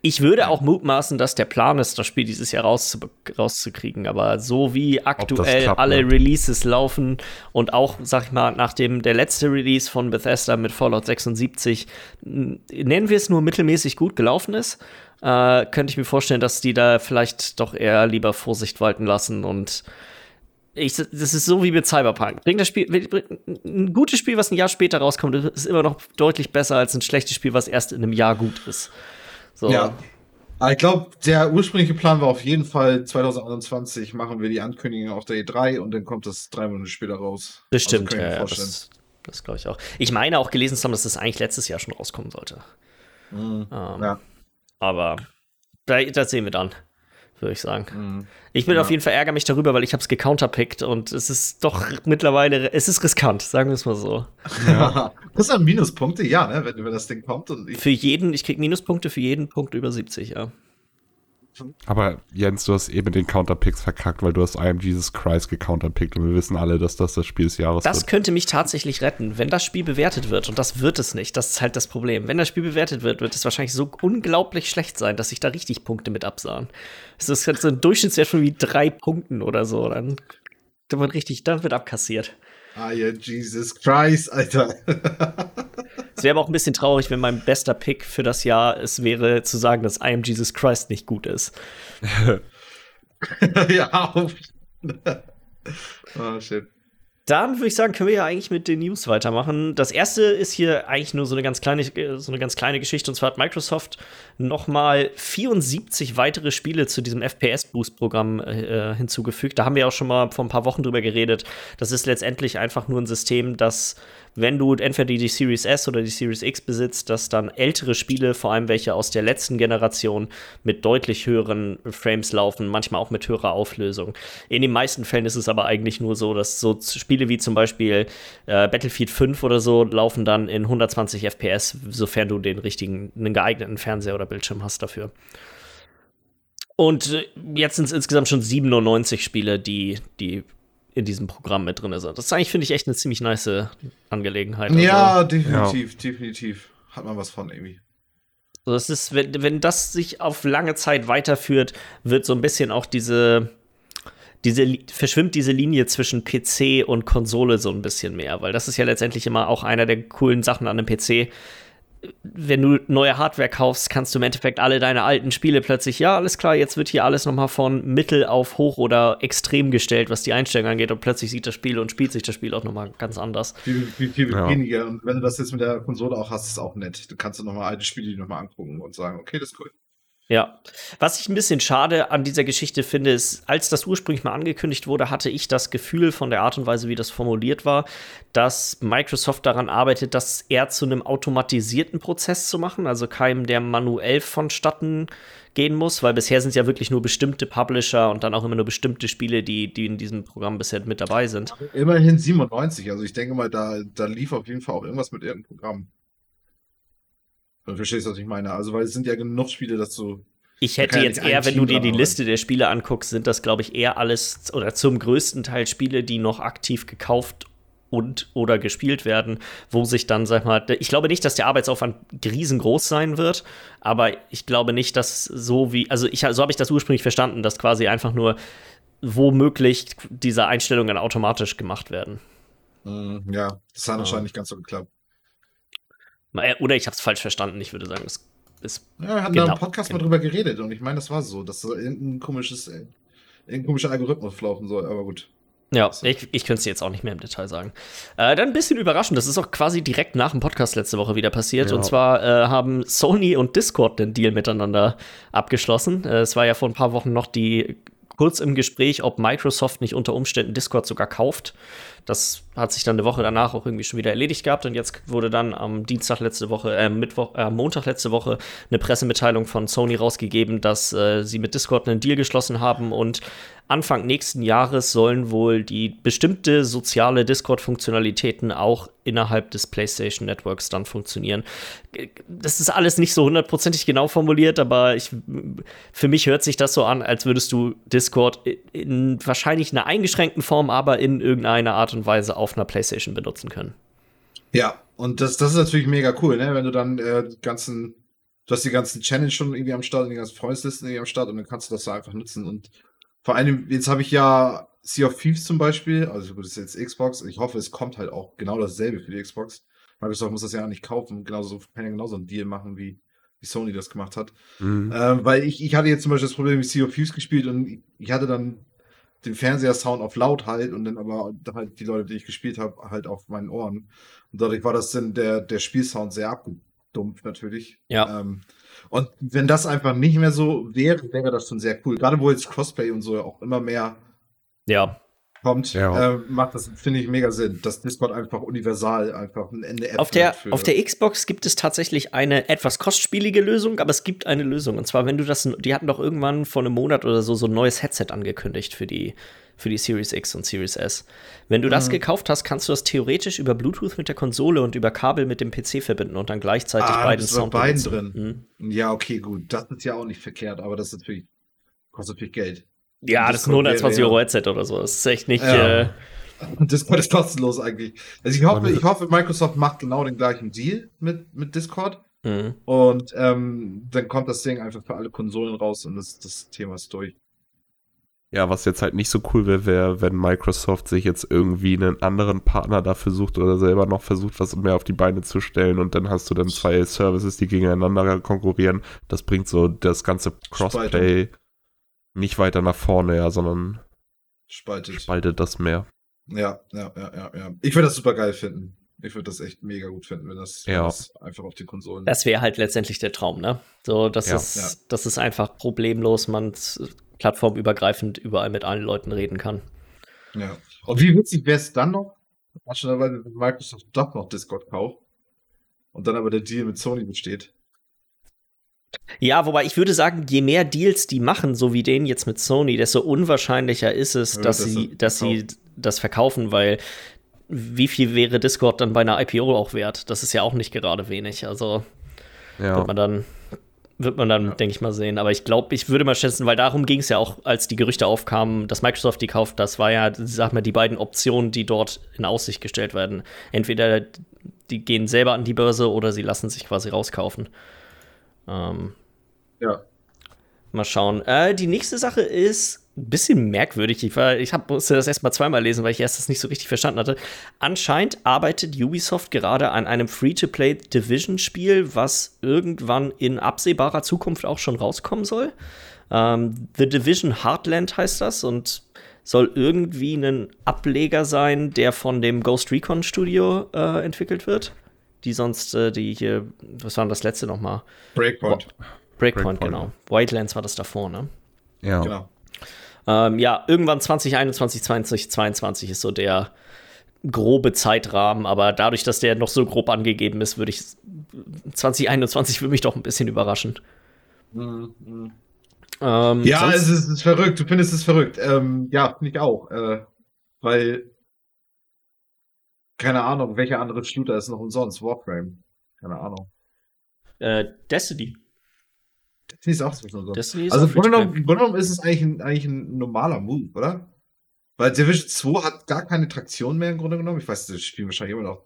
Ich würde auch mutmaßen, dass der Plan ist, das Spiel dieses Jahr rauszukriegen. Aber so wie aktuell klappt, alle ne? Releases laufen und auch, sag ich mal, nachdem der letzte Release von Bethesda mit Fallout 76, nennen wir es nur mittelmäßig gut gelaufen ist, äh, könnte ich mir vorstellen, dass die da vielleicht doch eher lieber Vorsicht walten lassen und ich, das ist so wie mit Cyberpunk. Bringt das Spiel, ein gutes Spiel, was ein Jahr später rauskommt, ist immer noch deutlich besser als ein schlechtes Spiel, was erst in einem Jahr gut ist. So. Ja. Aber ich glaube, der ursprüngliche Plan war auf jeden Fall 2021 machen wir die Ankündigung auf der E3 und dann kommt das drei Monate später raus. Das also also ja, das, das glaube ich auch. Ich meine auch gelesen zu haben, dass das eigentlich letztes Jahr schon rauskommen sollte. Mhm. Ähm, ja. Aber da, das sehen wir dann würde ich sagen. Mhm. Ich bin ja. auf jeden Fall ärgere mich darüber, weil ich habe es gecounterpickt und es ist doch mittlerweile, es ist riskant, sagen wir es mal so. Ja. das sind Minuspunkte, ja, ne, wenn über das Ding kommt. für jeden, ich krieg Minuspunkte für jeden Punkt über 70, ja. Aber Jens, du hast eben den Counterpicks verkackt, weil du hast I am Jesus Christ gecounterpickt und wir wissen alle, dass das das Spiel des Jahres das wird. Das könnte mich tatsächlich retten, wenn das Spiel bewertet wird. Und das wird es nicht. Das ist halt das Problem. Wenn das Spiel bewertet wird, wird es wahrscheinlich so unglaublich schlecht sein, dass sich da richtig Punkte mit absahen. Es ist halt so ein Durchschnittswert von wie drei Punkten oder so. Dann, dann wird richtig, dann wird abkassiert. Ah ja, Jesus Christ, Alter. Es wäre aber auch ein bisschen traurig, wenn mein bester Pick für das Jahr es wäre, zu sagen, dass I am Jesus Christ nicht gut ist. ja, auf. oh, shit. Dann würde ich sagen, können wir ja eigentlich mit den News weitermachen. Das erste ist hier eigentlich nur so eine ganz kleine, so eine ganz kleine Geschichte. Und zwar hat Microsoft nochmal 74 weitere Spiele zu diesem FPS-Boost-Programm äh, hinzugefügt. Da haben wir auch schon mal vor ein paar Wochen drüber geredet. Das ist letztendlich einfach nur ein System, das wenn du entweder die Series S oder die Series X besitzt, dass dann ältere Spiele, vor allem welche aus der letzten Generation, mit deutlich höheren Frames laufen, manchmal auch mit höherer Auflösung. In den meisten Fällen ist es aber eigentlich nur so, dass so Spiele wie zum Beispiel äh, Battlefield 5 oder so laufen dann in 120 FPS, sofern du den richtigen, einen geeigneten Fernseher oder Bildschirm hast dafür. Und äh, jetzt sind es insgesamt schon 97 Spiele, die, die in diesem Programm mit drin ist. Das ist eigentlich, finde ich, echt eine ziemlich nice Angelegenheit. Ja, also, definitiv, ja. definitiv. Hat man was von irgendwie. So, das ist, wenn, wenn das sich auf lange Zeit weiterführt, wird so ein bisschen auch diese, diese, verschwimmt diese Linie zwischen PC und Konsole so ein bisschen mehr, weil das ist ja letztendlich immer auch einer der coolen Sachen an einem PC wenn du neue Hardware kaufst, kannst du im Endeffekt alle deine alten Spiele plötzlich, ja, alles klar, jetzt wird hier alles nochmal von mittel auf hoch oder extrem gestellt, was die Einstellung angeht und plötzlich sieht das Spiel und spielt sich das Spiel auch nochmal ganz anders. Viel, viel, viel ja. weniger. Und wenn du das jetzt mit der Konsole auch hast, ist es auch nett. Du kannst du nochmal alte Spiele nochmal angucken und sagen, okay, das ist cool. Ja, was ich ein bisschen schade an dieser Geschichte finde, ist, als das ursprünglich mal angekündigt wurde, hatte ich das Gefühl von der Art und Weise, wie das formuliert war, dass Microsoft daran arbeitet, das eher zu einem automatisierten Prozess zu machen, also keinem, der manuell vonstatten gehen muss, weil bisher sind es ja wirklich nur bestimmte Publisher und dann auch immer nur bestimmte Spiele, die, die in diesem Programm bisher mit dabei sind. Immerhin 97, also ich denke mal, da, da lief auf jeden Fall auch irgendwas mit irgendeinem Programm. Du verstehst, was ich meine. Also, weil es sind ja genug Spiele dazu. Ich hätte jetzt eher, wenn du dir die Liste der Spiele anguckst, sind das, glaube ich, eher alles oder zum größten Teil Spiele, die noch aktiv gekauft und oder gespielt werden, wo sich dann, sag mal, ich glaube nicht, dass der Arbeitsaufwand riesengroß sein wird, aber ich glaube nicht, dass so wie, also ich, so habe ich das ursprünglich verstanden, dass quasi einfach nur womöglich diese Einstellungen automatisch gemacht werden. Mm, ja, das hat anscheinend nicht ganz so geklappt. Äh, oder ich habe es falsch verstanden. Ich würde sagen, das ist. Ja, wir hatten genau, da im Podcast genau. mal drüber geredet und ich meine, das war so, dass so irgendein komisches, äh, irgendein komischer Algorithmus laufen soll, aber gut. Ja, ich, ich könnte es jetzt auch nicht mehr im Detail sagen. Äh, dann ein bisschen überraschend, das ist auch quasi direkt nach dem Podcast letzte Woche wieder passiert. Ja. Und zwar äh, haben Sony und Discord den Deal miteinander abgeschlossen. Äh, es war ja vor ein paar Wochen noch die kurz im Gespräch, ob Microsoft nicht unter Umständen Discord sogar kauft. Das hat sich dann eine Woche danach auch irgendwie schon wieder erledigt gehabt und jetzt wurde dann am Dienstag letzte Woche, äh, Mittwoch, äh, Montag letzte Woche eine Pressemitteilung von Sony rausgegeben, dass äh, sie mit Discord einen Deal geschlossen haben und Anfang nächsten Jahres sollen wohl die bestimmte soziale Discord-Funktionalitäten auch innerhalb des PlayStation Networks dann funktionieren. Das ist alles nicht so hundertprozentig genau formuliert, aber ich, für mich hört sich das so an, als würdest du Discord in wahrscheinlich einer eingeschränkten Form, aber in irgendeiner Art und Weise auf einer PlayStation benutzen können. Ja, und das, das ist natürlich mega cool, ne? wenn du dann äh, ganzen, du hast die ganzen Channels schon irgendwie am Start und die ganzen Freundeslisten irgendwie am Start und dann kannst du das da einfach nutzen und vor allem, jetzt habe ich ja Sea of Thieves zum Beispiel, also das ist jetzt Xbox. Ich hoffe, es kommt halt auch genau dasselbe für die Xbox. Microsoft muss das ja auch nicht kaufen. Genauso kann ja genauso einen Deal machen, wie, wie Sony das gemacht hat. Mhm. Ähm, weil ich, ich hatte jetzt zum Beispiel das Problem mit Sea of Thieves gespielt und ich hatte dann den Fernseher-Sound auf laut halt und dann aber halt die Leute, die ich gespielt habe, halt auf meinen Ohren. Und dadurch war das dann der, der Spielsound sehr abgedumpft natürlich. Ja. Ähm, und wenn das einfach nicht mehr so wäre, wäre das schon sehr cool. Gerade wo jetzt Crossplay und so auch immer mehr ja. Kommt, ja. Äh, macht das, finde ich, mega Sinn, dass Discord einfach universal einfach ein Ende auf der Auf der Xbox gibt es tatsächlich eine etwas kostspielige Lösung, aber es gibt eine Lösung. Und zwar, wenn du das, die hatten doch irgendwann vor einem Monat oder so so ein neues Headset angekündigt für die für die Series X und Series S. Wenn du das mhm. gekauft hast, kannst du das theoretisch über Bluetooth mit der Konsole und über Kabel mit dem PC verbinden und dann gleichzeitig ah, beiden Sound beiden drin. Mhm. Ja, okay, gut. Das ist ja auch nicht verkehrt, aber das ist natürlich kostet natürlich Geld. Ja, das, ist ein 120 Euro Headset oder so. Das ist echt nicht. Ja. Äh, Discord ist kostenlos eigentlich. Also ich hoffe, ich hoffe, Microsoft macht genau den gleichen Deal mit, mit Discord. Mhm. Und ähm, dann kommt das Ding einfach für alle Konsolen raus und das, das Thema ist durch. Ja, was jetzt halt nicht so cool wäre, wäre, wenn Microsoft sich jetzt irgendwie einen anderen Partner dafür sucht oder selber noch versucht, was mehr auf die Beine zu stellen und dann hast du dann zwei Services, die gegeneinander konkurrieren. Das bringt so das ganze Crossplay nicht weiter nach vorne, ja, sondern spaltet, spaltet das mehr. Ja, ja, ja, ja, ja. Ich würde das super geil finden. Ich würde das echt mega gut finden, wenn das, ja. wenn das einfach auf die Konsolen. Das wäre halt letztendlich der Traum, ne? So, das ja. ist, ja. das ist einfach problemlos, man plattformübergreifend überall mit allen Leuten reden kann. Ja. Und wie witzig wäre es dann noch, wenn Microsoft doch noch Discord kauft und dann aber der Deal mit Sony besteht? Ja, wobei ich würde sagen, je mehr Deals die machen, so wie den jetzt mit Sony, desto unwahrscheinlicher ist es, ja, dass, das sie, dass sie das verkaufen, weil wie viel wäre Discord dann bei einer IPO auch wert? Das ist ja auch nicht gerade wenig. Also ja. wird man dann, wird man dann, ja. denke ich mal, sehen. Aber ich glaube, ich würde mal schätzen, weil darum ging es ja auch, als die Gerüchte aufkamen, dass Microsoft die kauft, das war ja, sag mal, die beiden Optionen, die dort in Aussicht gestellt werden. Entweder die gehen selber an die Börse oder sie lassen sich quasi rauskaufen. Ähm, ja. Mal schauen. Äh, die nächste Sache ist ein bisschen merkwürdig. Ich, war, ich hab, musste das erst mal zweimal lesen, weil ich erst das nicht so richtig verstanden hatte. Anscheinend arbeitet Ubisoft gerade an einem Free-to-Play Division-Spiel, was irgendwann in absehbarer Zukunft auch schon rauskommen soll. Ähm, The Division Heartland heißt das und soll irgendwie ein Ableger sein, der von dem Ghost Recon Studio äh, entwickelt wird. Die sonst, äh, die hier, was war denn das letzte nochmal? Breakpoint. Breakpoint, Breakpoint, genau. Wildlands war das davor, ne? Ja. Genau. Ähm, ja, irgendwann 2021, 2022 ist so der grobe Zeitrahmen, aber dadurch, dass der noch so grob angegeben ist, würde ich 2021 würde mich doch ein bisschen überraschen. Mhm. mhm. Ähm, ja, es ist, es ist, verrückt. Du findest es verrückt. Ähm, ja, finde ich auch. Äh, weil, keine Ahnung, welcher andere Shooter ist noch umsonst? Warframe. Keine Ahnung. Äh, Destiny. Destiny ist auch so. Destiny ist also im Grunde genommen, ist es eigentlich ein, eigentlich ein normaler Move, oder? Weil Division 2 hat gar keine Traktion mehr im Grunde genommen. Ich weiß, das spielen wahrscheinlich immer noch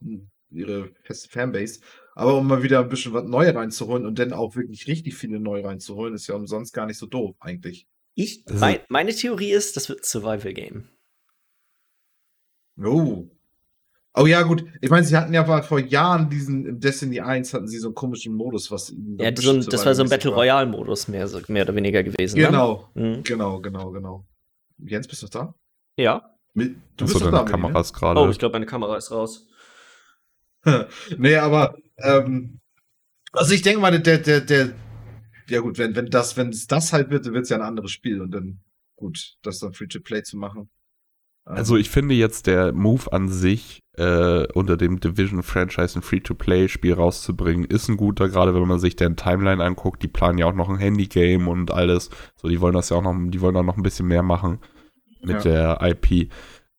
ihre feste Fanbase. Aber um mal wieder ein bisschen was Neues reinzuholen und dann auch wirklich richtig viele neu reinzuholen, ist ja umsonst gar nicht so doof, eigentlich. Ich, mein, meine Theorie ist, das wird ein Survival-Game. Oh. Oh ja, gut. Ich meine, sie hatten ja vor Jahren diesen, im Destiny 1 hatten sie so einen komischen Modus, was. Ja, so ein, das war so ein Battle Royale-Modus, mehr, so, mehr oder weniger gewesen. Ne? Genau, ne? mhm. genau, genau, genau. Jens, bist du da? Ja. Mit, du Achso, bist deine da, Kamera ist gerade. Oh, ich glaube, meine Kamera ist raus. nee, aber, ähm, also ich denke mal, der, der, der, ja gut, wenn, wenn das, wenn es das halt wird, dann wird es ja ein anderes Spiel und dann, gut, das dann Free-to-Play zu machen. Also ich finde jetzt der Move an sich, äh, unter dem Division-Franchise ein Free-to-Play-Spiel rauszubringen, ist ein guter, gerade wenn man sich deren Timeline anguckt. Die planen ja auch noch ein Handy-Game und alles. So, die wollen das ja auch noch, die wollen auch noch ein bisschen mehr machen mit ja. der IP.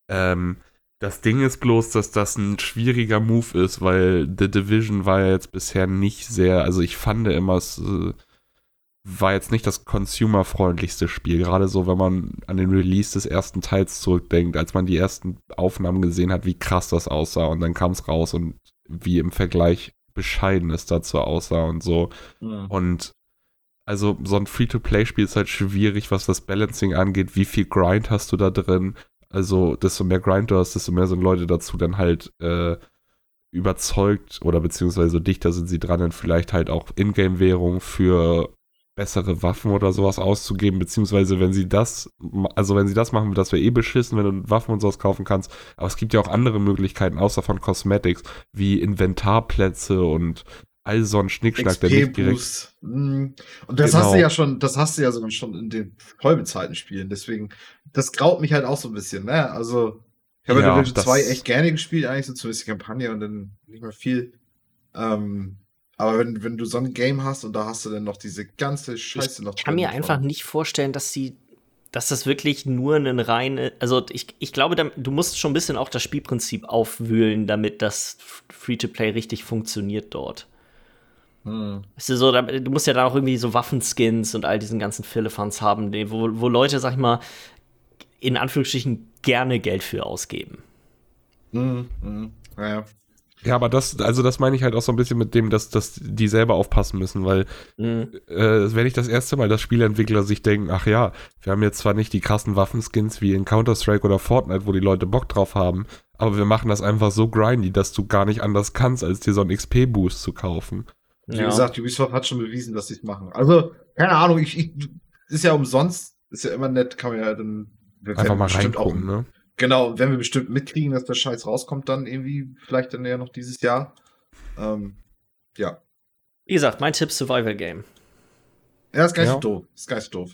Ähm, das Ding ist bloß, dass das ein schwieriger Move ist, weil The Division war ja jetzt bisher nicht sehr, also ich fand immer, es äh, war jetzt nicht das consumerfreundlichste Spiel. Gerade so, wenn man an den Release des ersten Teils zurückdenkt, als man die ersten Aufnahmen gesehen hat, wie krass das aussah und dann kam es raus und wie im Vergleich bescheiden es dazu aussah und so. Ja. Und also so ein Free-to-Play-Spiel ist halt schwierig, was das Balancing angeht. Wie viel Grind hast du da drin? Also, desto mehr Grind du hast, desto mehr sind Leute dazu dann halt äh, überzeugt oder beziehungsweise dichter sind sie dran, dann vielleicht halt auch Ingame-Währung für bessere Waffen oder sowas auszugeben, beziehungsweise wenn sie das, also wenn sie das machen, das wäre eh beschissen, wenn du Waffen und sowas kaufen kannst. Aber es gibt ja auch andere Möglichkeiten, außer von Cosmetics, wie Inventarplätze und all so ein Schnickschnack, der nicht direkt. Mhm. Und das genau. hast du ja schon, das hast du ja sogar schon in den vollbezahlten Spielen. Deswegen, das graut mich halt auch so ein bisschen, ne? Also, ich habe ja, Division 2 echt gerne gespielt, eigentlich so zumindest die Kampagne und dann nicht mehr viel. Ähm, aber wenn, wenn du so ein Game hast und da hast du dann noch diese ganze Scheiße ich noch Ich kann mir einfach nicht vorstellen, dass sie, dass das wirklich nur ein reine, also ich, ich glaube, du musst schon ein bisschen auch das Spielprinzip aufwühlen, damit das Free-to-Play richtig funktioniert dort. Hm. Weißt du, so, du musst ja da auch irgendwie so Waffenskins und all diesen ganzen Philippans haben, wo, wo Leute, sag ich mal, in Anführungsstrichen gerne Geld für ausgeben. Mhm. Mhm. Ja. Ja, aber das, also das meine ich halt auch so ein bisschen mit dem, dass, dass die selber aufpassen müssen, weil mhm. äh, wenn ich das erste Mal, dass Spieleentwickler sich denken, ach ja, wir haben jetzt zwar nicht die krassen Waffenskins wie in Counter-Strike oder Fortnite, wo die Leute Bock drauf haben, aber wir machen das einfach so grindy, dass du gar nicht anders kannst, als dir so einen XP-Boost zu kaufen. Wie ja. gesagt, Ubisoft hat schon bewiesen, dass sie es machen. Also, keine Ahnung, ich, ich, ist ja umsonst, ist ja immer nett, kann man ja dann einfach mal reingucken, auch, ne? Genau, werden wir bestimmt mitkriegen, dass der Scheiß rauskommt, dann irgendwie, vielleicht dann ja noch dieses Jahr. Ähm, ja. Wie gesagt, mein Tipp Survival Game. Ja, ist gar nicht ja. so doof. Ist gar nicht so doof.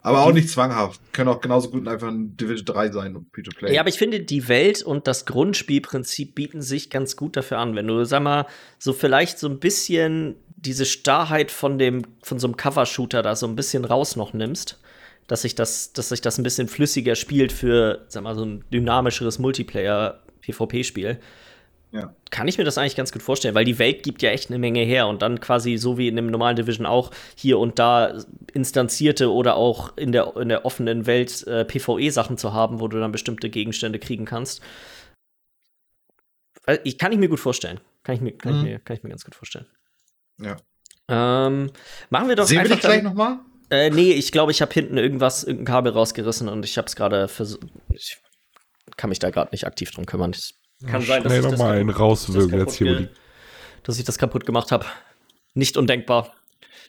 Aber auch nicht zwanghaft. Können auch genauso gut einfach ein Division 3 sein und Free-to-Play. Ja, aber ich finde, die Welt und das Grundspielprinzip bieten sich ganz gut dafür an. Wenn du, sag mal, so vielleicht so ein bisschen diese Starrheit von dem, von so einem Cover-Shooter da so ein bisschen raus noch nimmst, dass sich das, dass sich das ein bisschen flüssiger spielt für, sag mal, so ein dynamischeres Multiplayer-PvP-Spiel ja. kann ich mir das eigentlich ganz gut vorstellen, weil die Welt gibt ja echt eine Menge her und dann quasi so wie in dem normalen Division auch hier und da instanzierte oder auch in der, in der offenen Welt äh, PvE-Sachen zu haben, wo du dann bestimmte Gegenstände kriegen kannst. Ich, kann ich mir gut vorstellen. Kann ich mir, kann, mhm. ich mir, kann ich mir ganz gut vorstellen. Ja. Ähm, machen wir doch Sehen einfach wir dich gleich nochmal? Äh, nee, ich glaube, ich habe hinten irgendwas, irgendein Kabel rausgerissen und ich habe es gerade versucht. Ich kann mich da gerade nicht aktiv drum kümmern. Ich kann sein, dass ich, das mal einen rauswürgen jetzt hier. dass ich das kaputt gemacht habe. Nicht undenkbar.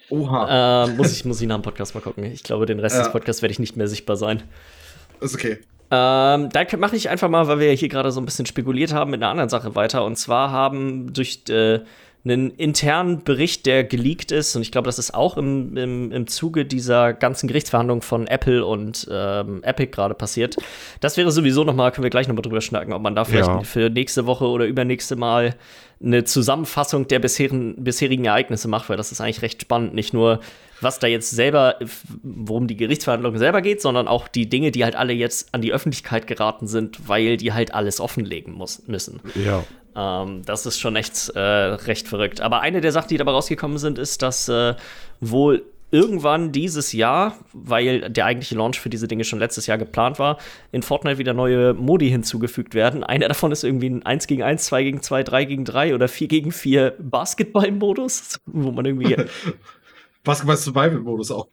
Oha. Äh, muss, ich, muss ich nach dem Podcast mal gucken. Ich glaube, den Rest ja. des Podcasts werde ich nicht mehr sichtbar sein. Ist okay. Ähm, dann mache ich einfach mal, weil wir hier gerade so ein bisschen spekuliert haben, mit einer anderen Sache weiter. Und zwar haben durch äh, einen internen Bericht, der geleakt ist, und ich glaube, das ist auch im, im, im Zuge dieser ganzen Gerichtsverhandlung von Apple und ähm, Epic gerade passiert. Das wäre sowieso noch mal, können wir gleich noch mal drüber schnacken, ob man da vielleicht ja. für nächste Woche oder übernächste Mal eine Zusammenfassung der bisherigen, bisherigen Ereignisse macht, weil das ist eigentlich recht spannend. Nicht nur, was da jetzt selber, worum die Gerichtsverhandlung selber geht, sondern auch die Dinge, die halt alle jetzt an die Öffentlichkeit geraten sind, weil die halt alles offenlegen muss, müssen. Ja. Ähm, das ist schon echt äh, recht verrückt. Aber eine der Sachen, die dabei rausgekommen sind, ist, dass äh, wohl irgendwann dieses Jahr, weil der eigentliche Launch für diese Dinge schon letztes Jahr geplant war, in Fortnite wieder neue Modi hinzugefügt werden. Einer davon ist irgendwie ein 1 gegen 1, 2 gegen 2, 3 gegen 3 oder 4 gegen 4 Basketball-Modus, wo man irgendwie. Basketball-Survival-Modus auch.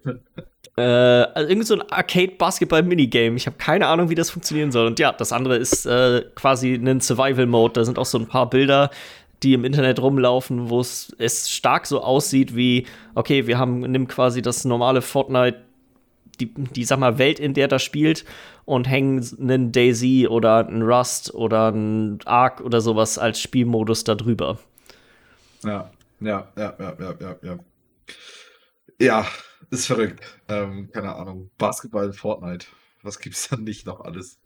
Äh, also irgendwie so ein Arcade-Basketball-Minigame. Ich habe keine Ahnung, wie das funktionieren soll. Und ja, das andere ist äh, quasi ein Survival-Mode. Da sind auch so ein paar Bilder, die im Internet rumlaufen, wo es stark so aussieht wie, okay, wir haben, nimm quasi das normale Fortnite, die, die sag mal, Welt, in der das spielt, und hängen einen Daisy oder einen Rust oder einen Ark oder sowas als Spielmodus da drüber. Ja, ja, ja, ja, ja, ja, ja. Ja, ist verrückt. Ähm, keine Ahnung. Basketball, Fortnite. Was gibt's da nicht noch alles?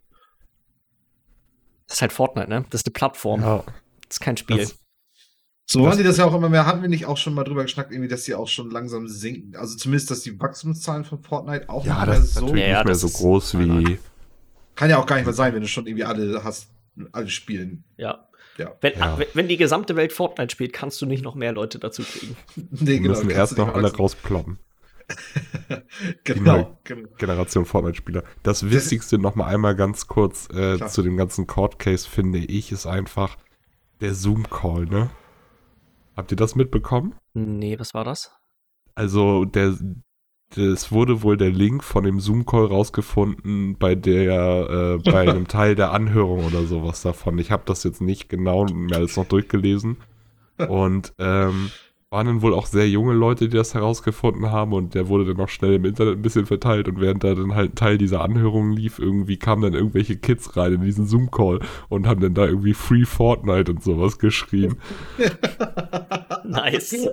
Das ist halt Fortnite, ne? Das ist eine Plattform. Ja. Das ist kein Spiel. Das, so wollen die das ja auch immer mehr. Hatten wir nicht auch schon mal drüber geschnackt, irgendwie, dass die auch schon langsam sinken? Also zumindest, dass die Wachstumszahlen von Fortnite auch ja, nicht mehr so, ja, nicht mehr so groß wie. Kann ja auch gar nicht mehr sein, wenn du schon irgendwie alle hast, alle spielen. Ja. Ja. Wenn, ja. wenn die gesamte Welt Fortnite spielt, kannst du nicht noch mehr Leute dazu kriegen. nee, genau, müssen erst noch alle rausploppen. genau, genau. Generation Fortnite-Spieler. Das Wichtigste noch mal einmal ganz kurz äh, zu dem ganzen Court Case finde ich ist einfach der Zoom Call, ne? Habt ihr das mitbekommen? Nee, was war das? Also der es wurde wohl der Link von dem Zoom-Call rausgefunden bei der, äh, bei einem Teil der Anhörung oder sowas davon. Ich habe das jetzt nicht genau mehr alles noch durchgelesen. Und ähm, waren dann wohl auch sehr junge Leute, die das herausgefunden haben und der wurde dann auch schnell im Internet ein bisschen verteilt und während da dann halt ein Teil dieser Anhörung lief, irgendwie kamen dann irgendwelche Kids rein in diesen Zoom-Call und haben dann da irgendwie Free Fortnite und sowas geschrien. nice.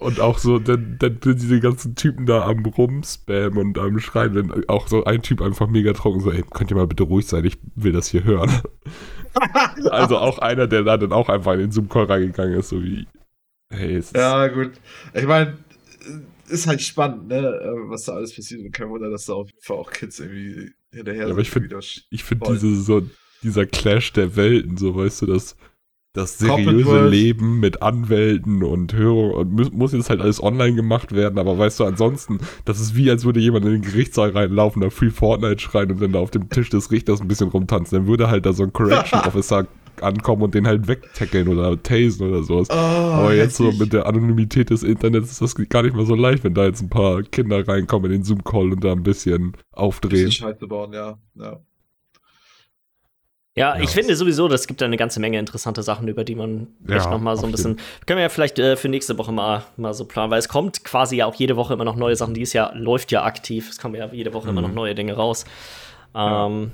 Und auch so, dann, dann sind diese ganzen Typen da am Rumspam und am Schreien. Dann auch so ein Typ einfach mega trocken, so, ey, könnt ihr mal bitte ruhig sein, ich will das hier hören. also auch einer, der da dann auch einfach in den Zoom-Call reingegangen ist, so wie, hey, Ja, gut. Ich meine, ist halt spannend, ne, was da alles passiert. Und kein Wunder, dass da auf jeden Fall auch Kids irgendwie hinterher ja, sind. Aber ich finde ich find diese, so, dieser Clash der Welten, so, weißt du, dass das seriöse Leben mit Anwälten und Hörung und muss, muss jetzt halt alles online gemacht werden, aber weißt du, ansonsten, das ist wie, als würde jemand in den Gerichtssaal reinlaufen, da Free Fortnite schreien und dann da auf dem Tisch des Richters ein bisschen rumtanzen. Dann würde halt da so ein Correction Officer ankommen und den halt wegtackeln oder tasen oder sowas. Oh, aber jetzt so mit der Anonymität des Internets ist das gar nicht mal so leicht, wenn da jetzt ein paar Kinder reinkommen in den Zoom-Call und da ein bisschen aufdrehen. Ein bisschen Scheiße bauen, ja. ja. Ja, ja, ich finde sowieso, das gibt da eine ganze Menge interessante Sachen, über die man ja, echt noch mal so ein bisschen. Können wir ja vielleicht äh, für nächste Woche mal, mal so planen, weil es kommt quasi ja auch jede Woche immer noch neue Sachen. Dieses Jahr läuft ja aktiv. Es kommen ja jede Woche mhm. immer noch mhm. neue Dinge raus. Ähm,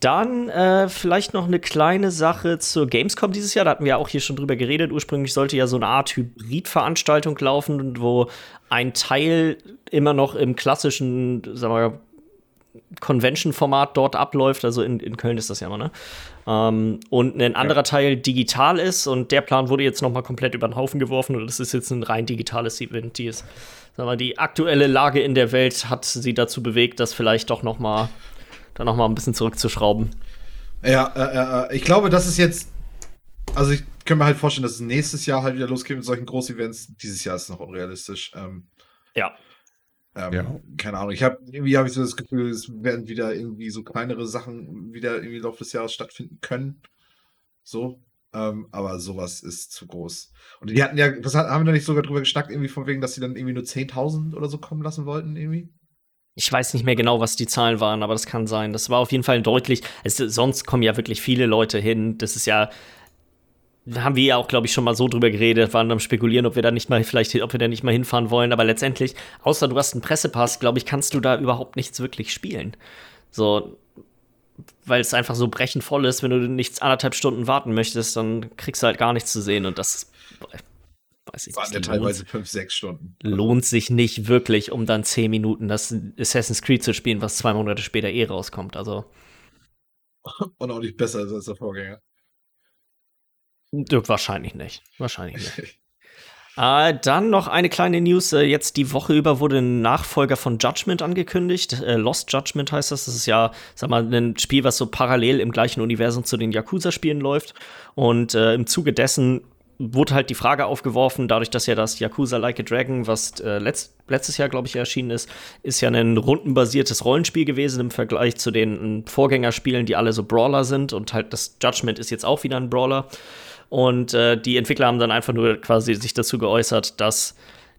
dann äh, vielleicht noch eine kleine Sache zur Gamescom dieses Jahr. Da hatten wir auch hier schon drüber geredet. Ursprünglich sollte ja so eine Art Hybrid-Veranstaltung laufen, wo ein Teil immer noch im klassischen, sagen wir, Convention-Format dort abläuft. Also in, in Köln ist das ja immer, ne? Ähm, und ein anderer ja. Teil digital ist. Und der Plan wurde jetzt noch mal komplett über den Haufen geworfen. Und das ist jetzt ein rein digitales Event. Die, ist, sagen wir, die aktuelle Lage in der Welt hat sie dazu bewegt, das vielleicht doch noch mal da noch mal ein bisschen zurückzuschrauben. Ja, äh, äh, ich glaube, das ist jetzt, also ich kann mir halt vorstellen, dass es nächstes Jahr halt wieder losgeht mit solchen Groß-Events. Dieses Jahr ist es noch unrealistisch. Ähm, ja. Ähm, ja. Keine Ahnung. Ich habe irgendwie habe ich so das Gefühl, es werden wieder irgendwie so kleinere Sachen wieder irgendwie im Laufe des Jahres stattfinden können. So. Ähm, aber sowas ist zu groß. Und die hatten ja, was haben wir da nicht sogar drüber geschnackt, irgendwie von wegen, dass sie dann irgendwie nur 10.000 oder so kommen lassen wollten, irgendwie? Ich weiß nicht mehr genau, was die Zahlen waren, aber das kann sein. Das war auf jeden Fall deutlich. Es, sonst kommen ja wirklich viele Leute hin. Das ist ja, haben wir ja auch, glaube ich, schon mal so drüber geredet, waren am spekulieren, ob wir da nicht mal vielleicht, ob wir da nicht mal hinfahren wollen. Aber letztendlich, außer du hast einen Pressepass, glaube ich, kannst du da überhaupt nichts wirklich spielen. So, weil es einfach so brechend voll ist, wenn du nichts anderthalb Stunden warten möchtest, dann kriegst du halt gar nichts zu sehen und das weiß ich Waren nicht. Ja teilweise fünf, sechs Stunden. Lohnt sich nicht wirklich, um dann zehn Minuten das Assassin's Creed zu spielen, was zwei Monate später eh rauskommt. Also. Und auch nicht besser als der Vorgänger. Wahrscheinlich nicht. Wahrscheinlich nicht. Äh, dann noch eine kleine News. Äh, jetzt die Woche über wurde ein Nachfolger von Judgment angekündigt. Äh, Lost Judgment heißt das. Das ist ja, sag mal, ein Spiel, was so parallel im gleichen Universum zu den Yakuza-Spielen läuft. Und äh, im Zuge dessen wurde halt die Frage aufgeworfen, dadurch, dass ja das Yakuza Like a Dragon, was äh, letzt, letztes Jahr, glaube ich, erschienen ist, ist ja ein rundenbasiertes Rollenspiel gewesen im Vergleich zu den äh, Vorgängerspielen, die alle so Brawler sind. Und halt das Judgment ist jetzt auch wieder ein Brawler. Und äh, die Entwickler haben dann einfach nur quasi sich dazu geäußert, dass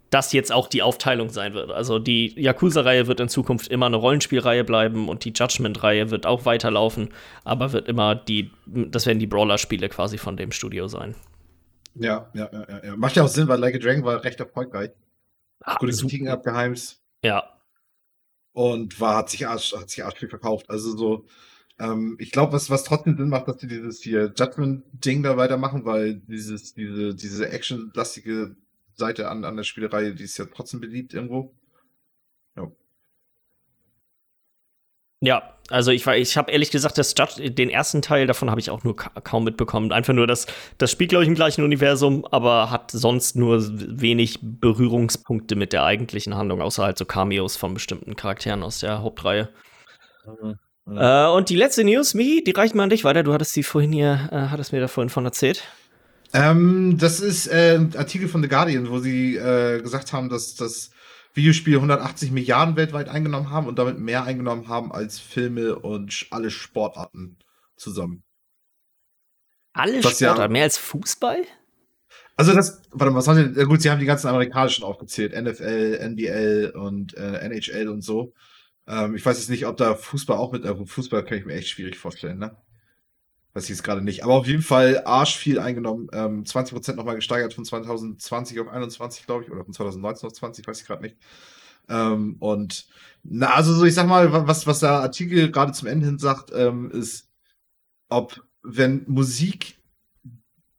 das jetzt auch die Aufteilung sein wird. Also die Yakuza-Reihe wird in Zukunft immer eine Rollenspielreihe bleiben und die Judgment-Reihe wird auch weiterlaufen, aber wird immer die, das werden die Brawler-Spiele quasi von dem Studio sein. Ja, ja, ja, ja. Macht ja auch Sinn, weil Like a Dragon war recht erfolgreich. Ah, Gute Kritiken abgeheimst. Ja. Und war, hat sich arsch, hat sich arschlich verkauft. Also so, ähm, ich glaube, was, was trotzdem Sinn macht, dass die dieses hier Judgment-Ding da weitermachen, weil dieses, diese, diese actionlastige Seite an, an der Spielerei, die ist ja trotzdem beliebt irgendwo. Ja. Ja, also ich, ich habe ehrlich gesagt, das Judge, den ersten Teil davon habe ich auch nur ka kaum mitbekommen. Einfach nur, dass das spielt, glaube ich, im gleichen Universum, aber hat sonst nur wenig Berührungspunkte mit der eigentlichen Handlung, außer halt so Cameos von bestimmten Charakteren aus der Hauptreihe. Mhm. Mhm. Äh, und die letzte News, Mi, die reicht mal an dich weiter. Du hattest sie vorhin hier, äh, hattest mir da vorhin von erzählt. Ähm, das ist äh, ein Artikel von The Guardian, wo sie äh, gesagt haben, dass das Videospiele 180 Milliarden weltweit eingenommen haben und damit mehr eingenommen haben als Filme und alle Sportarten zusammen. Alle das Sportarten? Ja, mehr als Fußball? Also das, warte mal, was haben die, gut, sie haben die ganzen amerikanischen aufgezählt, NFL, NBL und äh, NHL und so. Ähm, ich weiß jetzt nicht, ob da Fußball auch mit, äh, Fußball kann ich mir echt schwierig vorstellen, ne? Weiß ich jetzt gerade nicht. Aber auf jeden Fall arsch viel eingenommen. Ähm, 20% nochmal gesteigert von 2020 auf 21, glaube ich. Oder von 2019 auf 20, weiß ich gerade nicht. Ähm, und na, also so, ich sag mal, was, was der Artikel gerade zum Ende hin sagt, ähm, ist, ob wenn Musik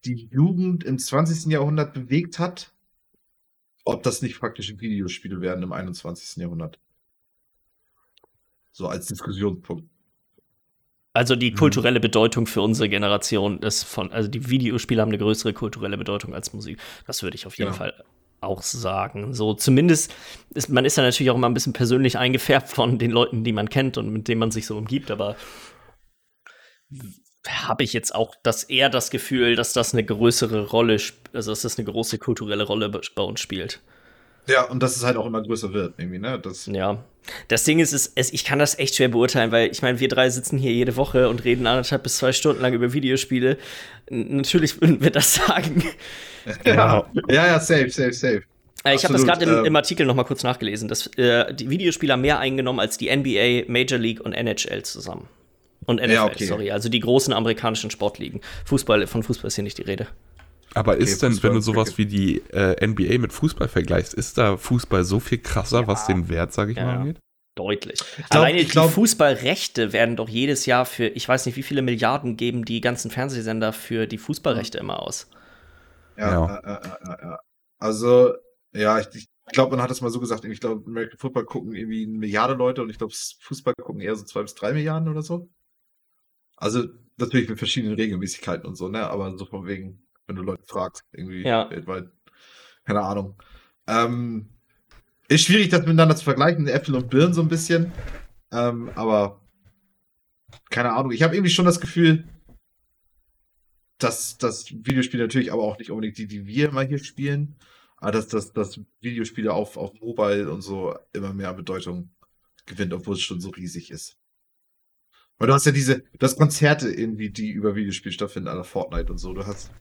die Jugend im 20. Jahrhundert bewegt hat, ob das nicht praktische Videospiele werden im 21. Jahrhundert. So als Diskussionspunkt. Also die mhm. kulturelle Bedeutung für unsere Generation ist von, also die Videospiele haben eine größere kulturelle Bedeutung als Musik. Das würde ich auf jeden ja. Fall auch sagen. So zumindest ist man ist ja natürlich auch immer ein bisschen persönlich eingefärbt von den Leuten, die man kennt und mit denen man sich so umgibt, aber habe ich jetzt auch das eher das Gefühl, dass das eine größere Rolle, also dass das eine große kulturelle Rolle bei uns spielt. Ja, und dass es halt auch immer größer wird, irgendwie, ne? Das ja. Das Ding ist, ist, ich kann das echt schwer beurteilen, weil ich meine, wir drei sitzen hier jede Woche und reden anderthalb bis zwei Stunden lang über Videospiele. Natürlich würden wir das sagen. Ja, ja, ja safe, safe, safe. Äh, ich habe das gerade im, ähm, im, Artikel noch mal kurz nachgelesen, dass äh, die Videospieler mehr eingenommen als die NBA, Major League und NHL zusammen. Und NFL, ja, okay. sorry, also die großen amerikanischen Sportligen. Fußball, von Fußball ist hier nicht die Rede. Aber okay, ist denn, Fußball, wenn du sowas wie die äh, NBA mit Fußball vergleichst, ist da Fußball so viel krasser, ja. was den Wert, sag ich ja. mal, angeht? Deutlich. Glaub, Alleine die glaub, Fußballrechte werden doch jedes Jahr für, ich weiß nicht, wie viele Milliarden geben die ganzen Fernsehsender für die Fußballrechte immer aus. Ja, ja. ja, ja, ja. Also, ja, ich, ich glaube, man hat es mal so gesagt, ich glaube, American Football gucken irgendwie eine Milliarde Leute und ich glaube, Fußball gucken eher so zwei bis drei Milliarden oder so. Also, natürlich mit verschiedenen Regelmäßigkeiten und so, ne? Aber so von wegen, wenn du Leute fragst, irgendwie ja. weltweit. Keine Ahnung. Ähm, ist schwierig, das miteinander zu vergleichen, Äpfel und Birnen so ein bisschen. Ähm, aber keine Ahnung. Ich habe irgendwie schon das Gefühl, dass das Videospiele natürlich aber auch nicht unbedingt die, die wir immer hier spielen, aber dass, dass, dass Videospiele auf, auf Mobile und so immer mehr Bedeutung gewinnt, obwohl es schon so riesig ist. Weil du hast ja diese, du hast Konzerte irgendwie, die über Videospiele stattfinden, aller Fortnite und so. Du hast,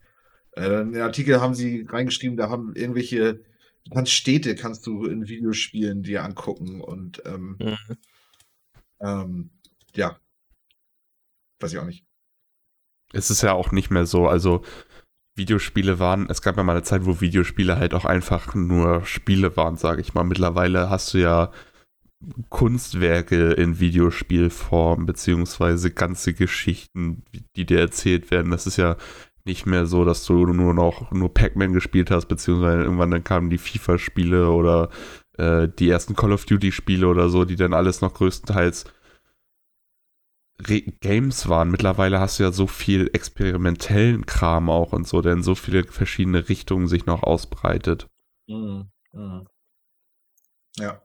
äh, in den Artikel haben sie reingeschrieben, da haben irgendwelche du kannst Städte kannst du in Videospielen dir angucken und ähm, mhm. ähm, ja, weiß ich auch nicht. Es ist ja auch nicht mehr so, also Videospiele waren, es gab ja mal eine Zeit, wo Videospiele halt auch einfach nur Spiele waren, sage ich mal. Mittlerweile hast du ja Kunstwerke in Videospielform, beziehungsweise ganze Geschichten, die dir erzählt werden. Das ist ja nicht mehr so, dass du nur noch nur Pac-Man gespielt hast, beziehungsweise irgendwann dann kamen die FIFA-Spiele oder äh, die ersten Call of Duty-Spiele oder so, die dann alles noch größtenteils Re Games waren. Mittlerweile hast du ja so viel experimentellen Kram auch und so, der in so viele verschiedene Richtungen sich noch ausbreitet. Mhm. Mhm. Ja.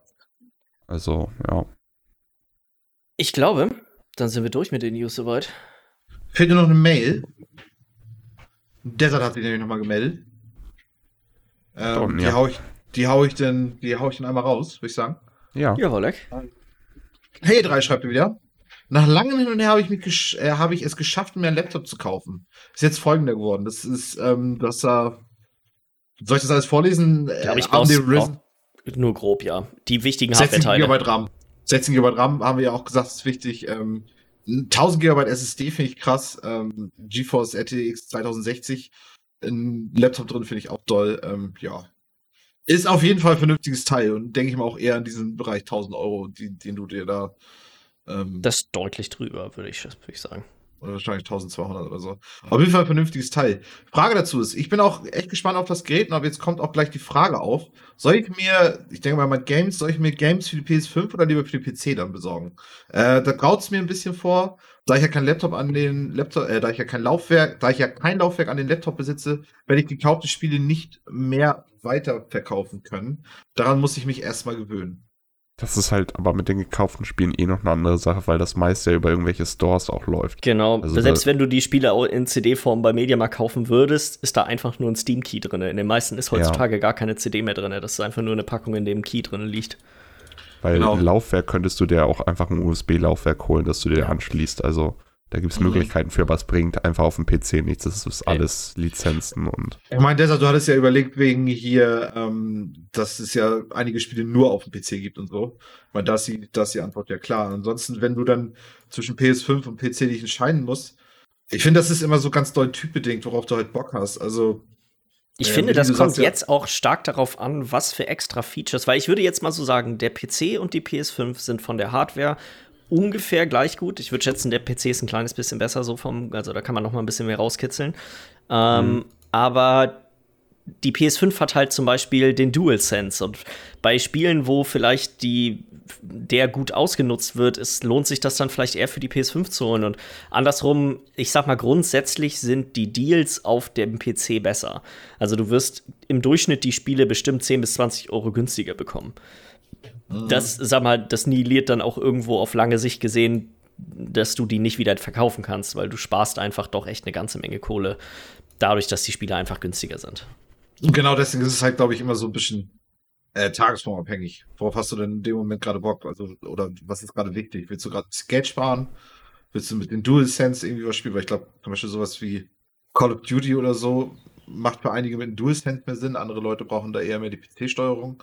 Also, ja. Ich glaube, dann sind wir durch mit den News soweit. Fehlt nur noch eine Mail. Desert hat sich nämlich nochmal gemeldet. Ähm, Don, die, ja. hau ich, die hau ich dann, die hau ich dann einmal raus, würde ich sagen. Ja. Ja, Wolleck. Hey, drei schreibt er wieder. Nach langem Hin und Her habe ich, äh, hab ich es geschafft, mir einen Laptop zu kaufen. Ist jetzt folgender geworden. Das ist, ähm, das da. Soll ich das alles vorlesen? Ja, äh, ich brauch's, nur grob, ja. Die wichtigen Hardware-Teile. 16 GB RAM. 16 GB RAM haben wir ja auch gesagt, ist wichtig. Ähm, 1000 GB SSD finde ich krass. Ähm, GeForce RTX 2060. Ein Laptop drin finde ich auch toll. Ähm, ja. Ist auf jeden Fall ein vernünftiges Teil und denke ich mal auch eher in diesem Bereich 1000 Euro, die, den du dir da. Ähm, das ist deutlich drüber, würde ich, würd ich sagen. Wahrscheinlich 1200 oder so. Auf jeden Fall ein vernünftiges Teil. Frage dazu ist, ich bin auch echt gespannt auf das Gerät, aber jetzt kommt auch gleich die Frage auf. Soll ich mir, ich denke mal mit Games, soll ich mir Games für die PS5 oder lieber für die PC dann besorgen? Äh, da graut es mir ein bisschen vor, da ich ja kein Laptop an den Laptop, äh, da ich ja kein Laufwerk, da ich ja kein Laufwerk an den Laptop besitze, werde ich gekaufte Spiele nicht mehr weiter verkaufen können. Daran muss ich mich erstmal gewöhnen. Das ist halt aber mit den gekauften Spielen eh noch eine andere Sache, weil das meist ja über irgendwelche Stores auch läuft. Genau. Also Selbst wenn du die Spiele in CD-Form bei Mediamarkt kaufen würdest, ist da einfach nur ein Steam-Key drin. In den meisten ist heutzutage ja. gar keine CD mehr drin. Das ist einfach nur eine Packung, in dem ein Key drin liegt. Weil genau. Laufwerk könntest du dir auch einfach ein USB-Laufwerk holen, das du dir ja. anschließt. Also da gibt es mhm. Möglichkeiten für, was bringt einfach auf dem PC nichts. Das ist alles Lizenzen und. Ich meine, deshalb, du hattest ja überlegt, wegen hier, ähm, dass es ja einige Spiele nur auf dem PC gibt und so. Ich meine, da ist die, da ist die Antwort ja klar. Ansonsten, wenn du dann zwischen PS5 und PC dich entscheiden musst, ich finde, das ist immer so ganz doll typbedingt, worauf du halt Bock hast. Also. Ich äh, finde, das kommt sagst, jetzt ja. auch stark darauf an, was für extra Features, weil ich würde jetzt mal so sagen, der PC und die PS5 sind von der Hardware ungefähr gleich gut. Ich würde schätzen, der PC ist ein kleines bisschen besser, so vom, also da kann man noch mal ein bisschen mehr rauskitzeln. Ähm, mhm. Aber die PS5 hat halt zum Beispiel den DualSense und bei Spielen, wo vielleicht die, der gut ausgenutzt wird, ist, lohnt sich das dann vielleicht eher für die PS5 zu holen. Und andersrum, ich sag mal, grundsätzlich sind die Deals auf dem PC besser. Also du wirst im Durchschnitt die Spiele bestimmt 10 bis 20 Euro günstiger bekommen. Mhm. Das, sag mal, das nihiliert dann auch irgendwo auf lange Sicht gesehen, dass du die nicht wieder verkaufen kannst, weil du sparst einfach doch echt eine ganze Menge Kohle, dadurch, dass die Spiele einfach günstiger sind. Und genau deswegen ist es halt, glaube ich, immer so ein bisschen äh, tagesformabhängig. Worauf hast du denn in dem Moment gerade Bock? Also, oder was ist gerade wichtig? Willst du gerade Geld sparen? Willst du mit den DualSense irgendwie was spielen? Weil ich glaube, zum Beispiel sowas wie Call of Duty oder so macht für einige mit dem DualSense mehr Sinn. Andere Leute brauchen da eher mehr die PC-Steuerung.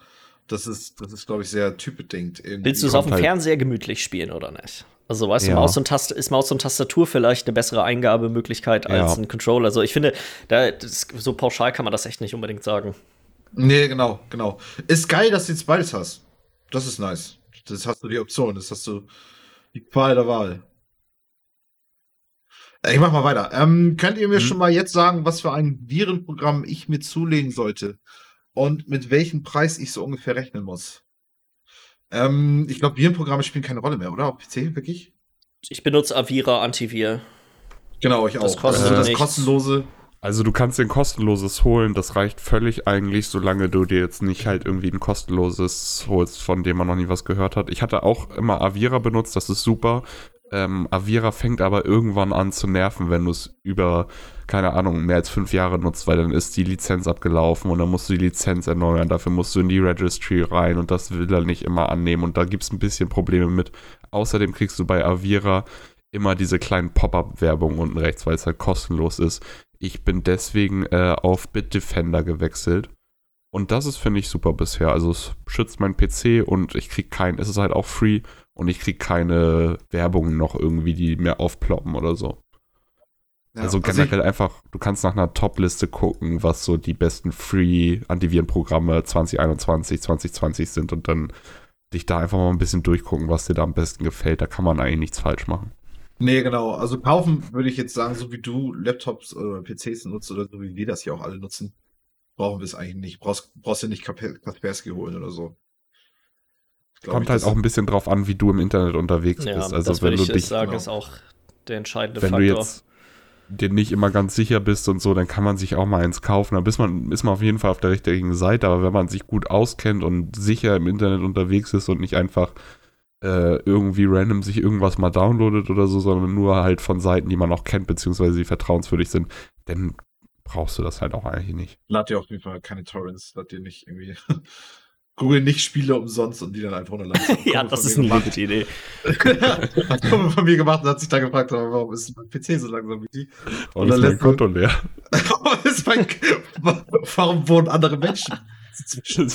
Das ist, das ist, glaube ich, sehr typbedingt. Willst du es auf dem halt Fernseher gemütlich spielen oder nicht? Also, weißt ja. du, Maus und Taste, ist Maus und Tastatur vielleicht eine bessere Eingabemöglichkeit als ja. ein Controller? Also, ich finde, da, das, so pauschal kann man das echt nicht unbedingt sagen. Nee, genau, genau. Ist geil, dass du jetzt beides hast. Das ist nice. Das hast du die Option, das hast du die Qual der Wahl. Ich mach mal weiter. Ähm, könnt ihr mir mhm. schon mal jetzt sagen, was für ein Virenprogramm ich mir zulegen sollte? Und mit welchem Preis ich so ungefähr rechnen muss? Ähm, ich glaube, Virenprogramme spielen keine Rolle mehr, oder? Auf PC, wirklich? Ich benutze Avira Antivir. Genau, ich das auch. Kostet also das kostenlose. Also du kannst dir ein kostenloses holen, das reicht völlig eigentlich, solange du dir jetzt nicht halt irgendwie ein kostenloses holst, von dem man noch nie was gehört hat. Ich hatte auch immer Avira benutzt, das ist super. Ähm, Avira fängt aber irgendwann an zu nerven, wenn du es über, keine Ahnung, mehr als fünf Jahre nutzt, weil dann ist die Lizenz abgelaufen und dann musst du die Lizenz erneuern. Dafür musst du in die Registry rein und das will er nicht immer annehmen und da gibt es ein bisschen Probleme mit. Außerdem kriegst du bei Avira immer diese kleinen Pop-up-Werbungen unten rechts, weil es halt kostenlos ist. Ich bin deswegen äh, auf Bitdefender gewechselt. Und das ist, finde ich, super bisher. Also es schützt meinen PC und ich krieg kein, es ist halt auch free und ich krieg keine Werbung noch irgendwie, die mir aufploppen oder so. Ja, also, also generell also einfach, du kannst nach einer Top-Liste gucken, was so die besten Free-Antivirenprogramme 2021, 2020 sind und dann dich da einfach mal ein bisschen durchgucken, was dir da am besten gefällt. Da kann man eigentlich nichts falsch machen. Nee, genau. Also kaufen würde ich jetzt sagen, so wie du Laptops oder PCs nutzt oder so wie wir das hier auch alle nutzen, brauchen wir es eigentlich nicht. Brauchst, brauchst du nicht Kaspersky holen oder so. Kommt halt auch ein bisschen drauf an, wie du im Internet unterwegs ja, bist. Also das wenn du dich sagen, genau. ist auch der entscheidende wenn Faktor. Du jetzt dir nicht immer ganz sicher bist und so, dann kann man sich auch mal eins kaufen. Da ist man, ist man auf jeden Fall auf der richtigen Seite. Aber wenn man sich gut auskennt und sicher im Internet unterwegs ist und nicht einfach äh, irgendwie random sich irgendwas mal downloadet oder so, sondern nur halt von Seiten, die man auch kennt, beziehungsweise die vertrauenswürdig sind, dann brauchst du das halt auch eigentlich nicht. Lad dir auf jeden Fall keine Torrents, lad dir nicht irgendwie Google nicht Spiele umsonst und die dann einfach runterladen. ja, das ist eine gute Idee. hat Kumpel von mir gemacht und hat sich da gefragt, warum ist mein PC so langsam wie die? Und, und dann ist mein Konto leer. ist mein, warum wohnen andere Menschen zwischen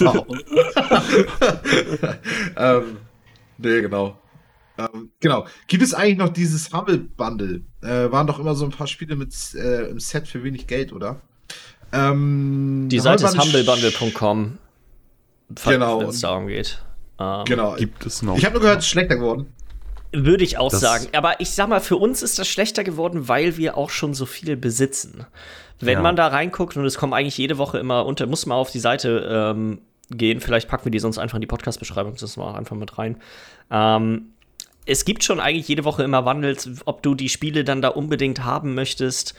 ähm, Nee, genau. Ähm, genau. Gibt es eigentlich noch dieses Humble Bundle? Äh, waren doch immer so ein paar Spiele mit äh, im Set für wenig Geld, oder? Ähm, Die Seite ist humblebundle.com. Genau. Wenn es darum geht. Ähm, genau. Gibt es noch. Ich habe nur gehört, es ist schlechter geworden. Würde ich auch das sagen. Aber ich sag mal, für uns ist das schlechter geworden, weil wir auch schon so viel besitzen. Wenn ja. man da reinguckt und es kommen eigentlich jede Woche immer unter, muss man auf die Seite ähm, gehen. Vielleicht packen wir die sonst einfach in die Podcast-Beschreibung, das mal einfach mit rein. Ähm, es gibt schon eigentlich jede Woche immer Wandels. Ob du die Spiele dann da unbedingt haben möchtest,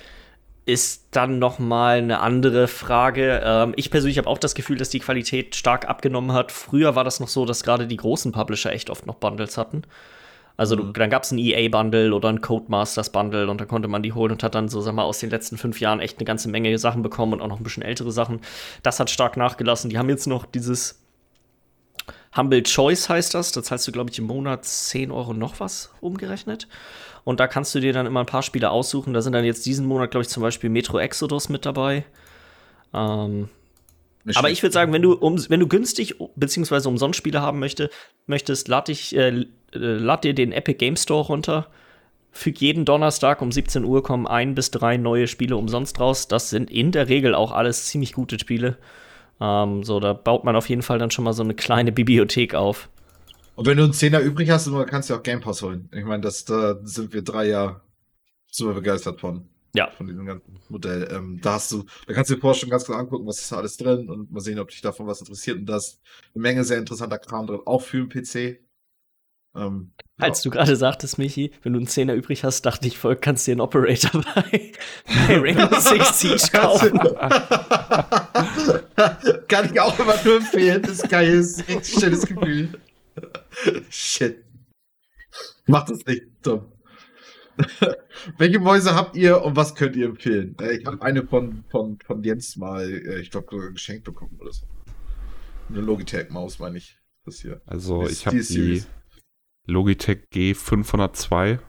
ist dann noch mal eine andere Frage. Ähm, ich persönlich habe auch das Gefühl, dass die Qualität stark abgenommen hat. Früher war das noch so, dass gerade die großen Publisher echt oft noch Bundles hatten. Also mhm. dann gab es ein EA-Bundle oder ein Codemasters-Bundle und da konnte man die holen und hat dann so, sag mal, aus den letzten fünf Jahren echt eine ganze Menge Sachen bekommen und auch noch ein bisschen ältere Sachen. Das hat stark nachgelassen. Die haben jetzt noch dieses Humble Choice heißt das. Da zahlst du, glaube ich, im Monat 10 Euro noch was umgerechnet. Und da kannst du dir dann immer ein paar Spiele aussuchen. Da sind dann jetzt diesen Monat, glaube ich, zum Beispiel Metro Exodus mit dabei. Ähm, aber ich würde sagen, wenn du, um, wenn du günstig bzw. umsonst Spiele haben möchte, möchtest, lad, dich, äh, äh, lad dir den Epic Game Store runter. Füg jeden Donnerstag um 17 Uhr kommen ein bis drei neue Spiele umsonst raus. Das sind in der Regel auch alles ziemlich gute Spiele. Ähm, so, da baut man auf jeden Fall dann schon mal so eine kleine Bibliothek auf. Und wenn du einen Zehner übrig hast, kannst du auch Game Pass holen. Ich meine, da sind wir drei Jahre super begeistert von. Ja. Von diesem ganzen Modell. Ähm, da hast du, da kannst du dir vorher schon ganz genau angucken, was ist da alles drin und mal sehen, ob dich davon was interessiert. Und da ist eine Menge sehr interessanter Kram drin, auch für den PC. Ähm, Als ja. du gerade sagtest, Michi, wenn du einen Zehner übrig hast, dachte ich voll, kannst du dir einen Operator bei, bei Rainbow Six Siege kaufen. Kann ich auch immer nur empfehlen. Das ist geil, das ist ein richtig schönes Gefühl. Shit. Mach das nicht, Tom. Welche Mäuse habt ihr und was könnt ihr empfehlen? Äh, ich habe eine von, von, von Jens mal, äh, ich glaube, geschenkt bekommen oder so. Eine Logitech-Maus, meine ich. Das hier. Also, ich habe die Logitech G502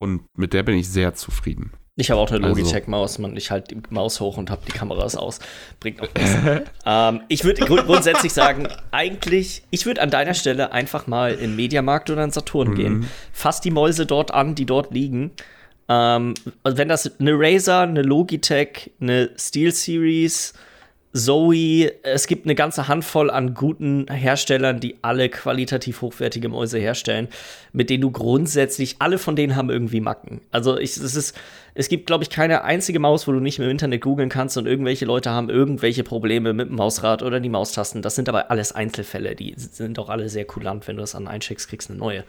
und mit der bin ich sehr zufrieden. Ich habe auch eine also Logitech-Maus, man. Ich halte die Maus hoch und habe die Kameras aus. Bringt auch nichts. ähm, ich würde grund grundsätzlich sagen, eigentlich, ich würde an deiner Stelle einfach mal in Mediamarkt oder in Saturn mhm. gehen. Fass die Mäuse dort an, die dort liegen. Ähm, wenn das eine Razer, eine Logitech, eine Steel Series, Zoe, es gibt eine ganze Handvoll an guten Herstellern, die alle qualitativ hochwertige Mäuse herstellen, mit denen du grundsätzlich, alle von denen haben irgendwie Macken. Also ich, es ist, es gibt, glaube ich, keine einzige Maus, wo du nicht im Internet googeln kannst und irgendwelche Leute haben irgendwelche Probleme mit dem Mausrad oder die Maustasten. Das sind aber alles Einzelfälle, die sind auch alle sehr kulant. Wenn du das an einschickst, kriegst eine neue.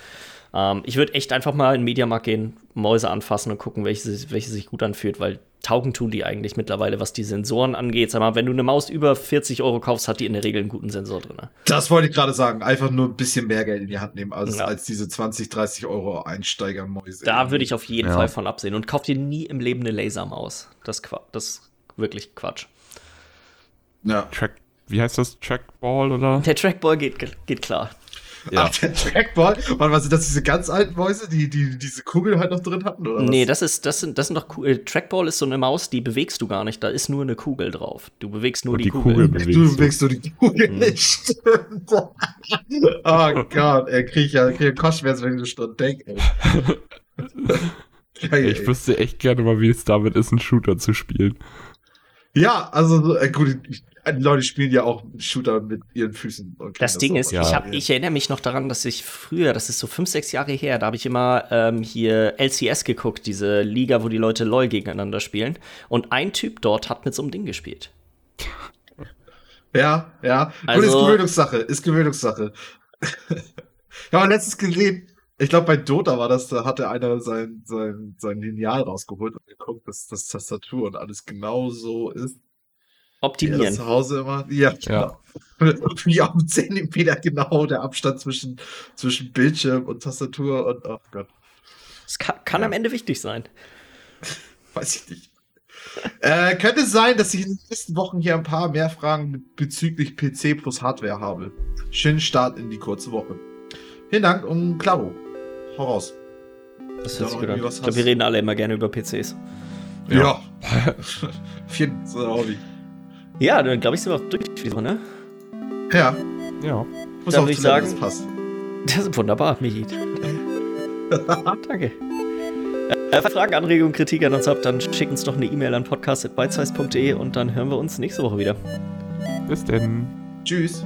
Ähm, ich würde echt einfach mal in den Mediamarkt gehen, Mäuse anfassen und gucken, welche, welche sich gut anfühlt, weil taugen tun die eigentlich mittlerweile, was die Sensoren angeht. Sag mal, wenn du eine Maus über 40 Euro kaufst, hat die in der Regel einen guten Sensor drin. Das wollte ich gerade sagen. Einfach nur ein bisschen mehr Geld in die Hand nehmen, als, ja. als diese 20, 30 Euro Einsteigermäuse. Da würde ich auf jeden ja. Fall von absehen. Und kauf dir nie im Leben eine Lasermaus. Das, das ist wirklich Quatsch. Ja. Track, wie heißt das? Trackball oder? Der Trackball geht, geht klar. Ja. Ach, der Trackball? Warte, was sind das diese ganz alten Mäuse, die, die diese Kugel halt noch drin hatten? Oder nee, das ist, das sind, das sind doch Kugel. Äh, Trackball ist so eine Maus, die bewegst du gar nicht. Da ist nur eine Kugel drauf. Du bewegst nur Und die, die Kugel. Kugel bewegst du bewegst nur die Kugel mhm. nicht. oh Gott, ey, krieg ich ja, krieg ich Kopfschmerzen, wenn ich dran denke, Geil, ich wüsste echt gerne mal, wie es damit ist, einen Shooter zu spielen. Ja, also äh, gut, ich, Leute spielen ja auch Shooter mit ihren Füßen. das Ding ist, ja. ich, hab, ich erinnere mich noch daran, dass ich früher, das ist so fünf, sechs Jahre her, da habe ich immer ähm, hier LCS geguckt, diese Liga, wo die Leute LOL gegeneinander spielen. Und ein Typ dort hat mit so einem Ding gespielt. Ja, ja. Also, Gut, ist Gewöhnungssache, ist Gewöhnungssache. ich habe letztens gesehen, ich glaube, bei Dota war das, da hatte einer sein, sein, sein Lineal rausgeholt und geguckt, dass das Tastatur und alles genau so ist optimieren. Ja, zu Hause immer. Ja, genau. Wie auf Zentimeter genau der Abstand zwischen, zwischen Bildschirm und Tastatur und oh Gott. Das kann, kann ja. am Ende wichtig sein. Weiß ich nicht. äh, könnte sein, dass ich in den nächsten Wochen hier ein paar mehr Fragen bezüglich PC plus Hardware habe. Schönen Start in die kurze Woche. Vielen Dank und klaro. Hau raus. Das hört sich gut an. Ich glaube, wir reden alle immer gerne über PCs. Ja. ja. Vielen so Hobby. Ja, dann glaube ich, sind wir auch durch diese ne? Ja. Ja. Muss dann würde ich sagen, das passt. Das ist wunderbar, Michi. Danke. Äh, Fragen, Anregungen, Kritik an uns habt, dann schickt uns doch eine E-Mail an podcast.bitesize.de und dann hören wir uns nächste Woche wieder. Bis denn. Tschüss.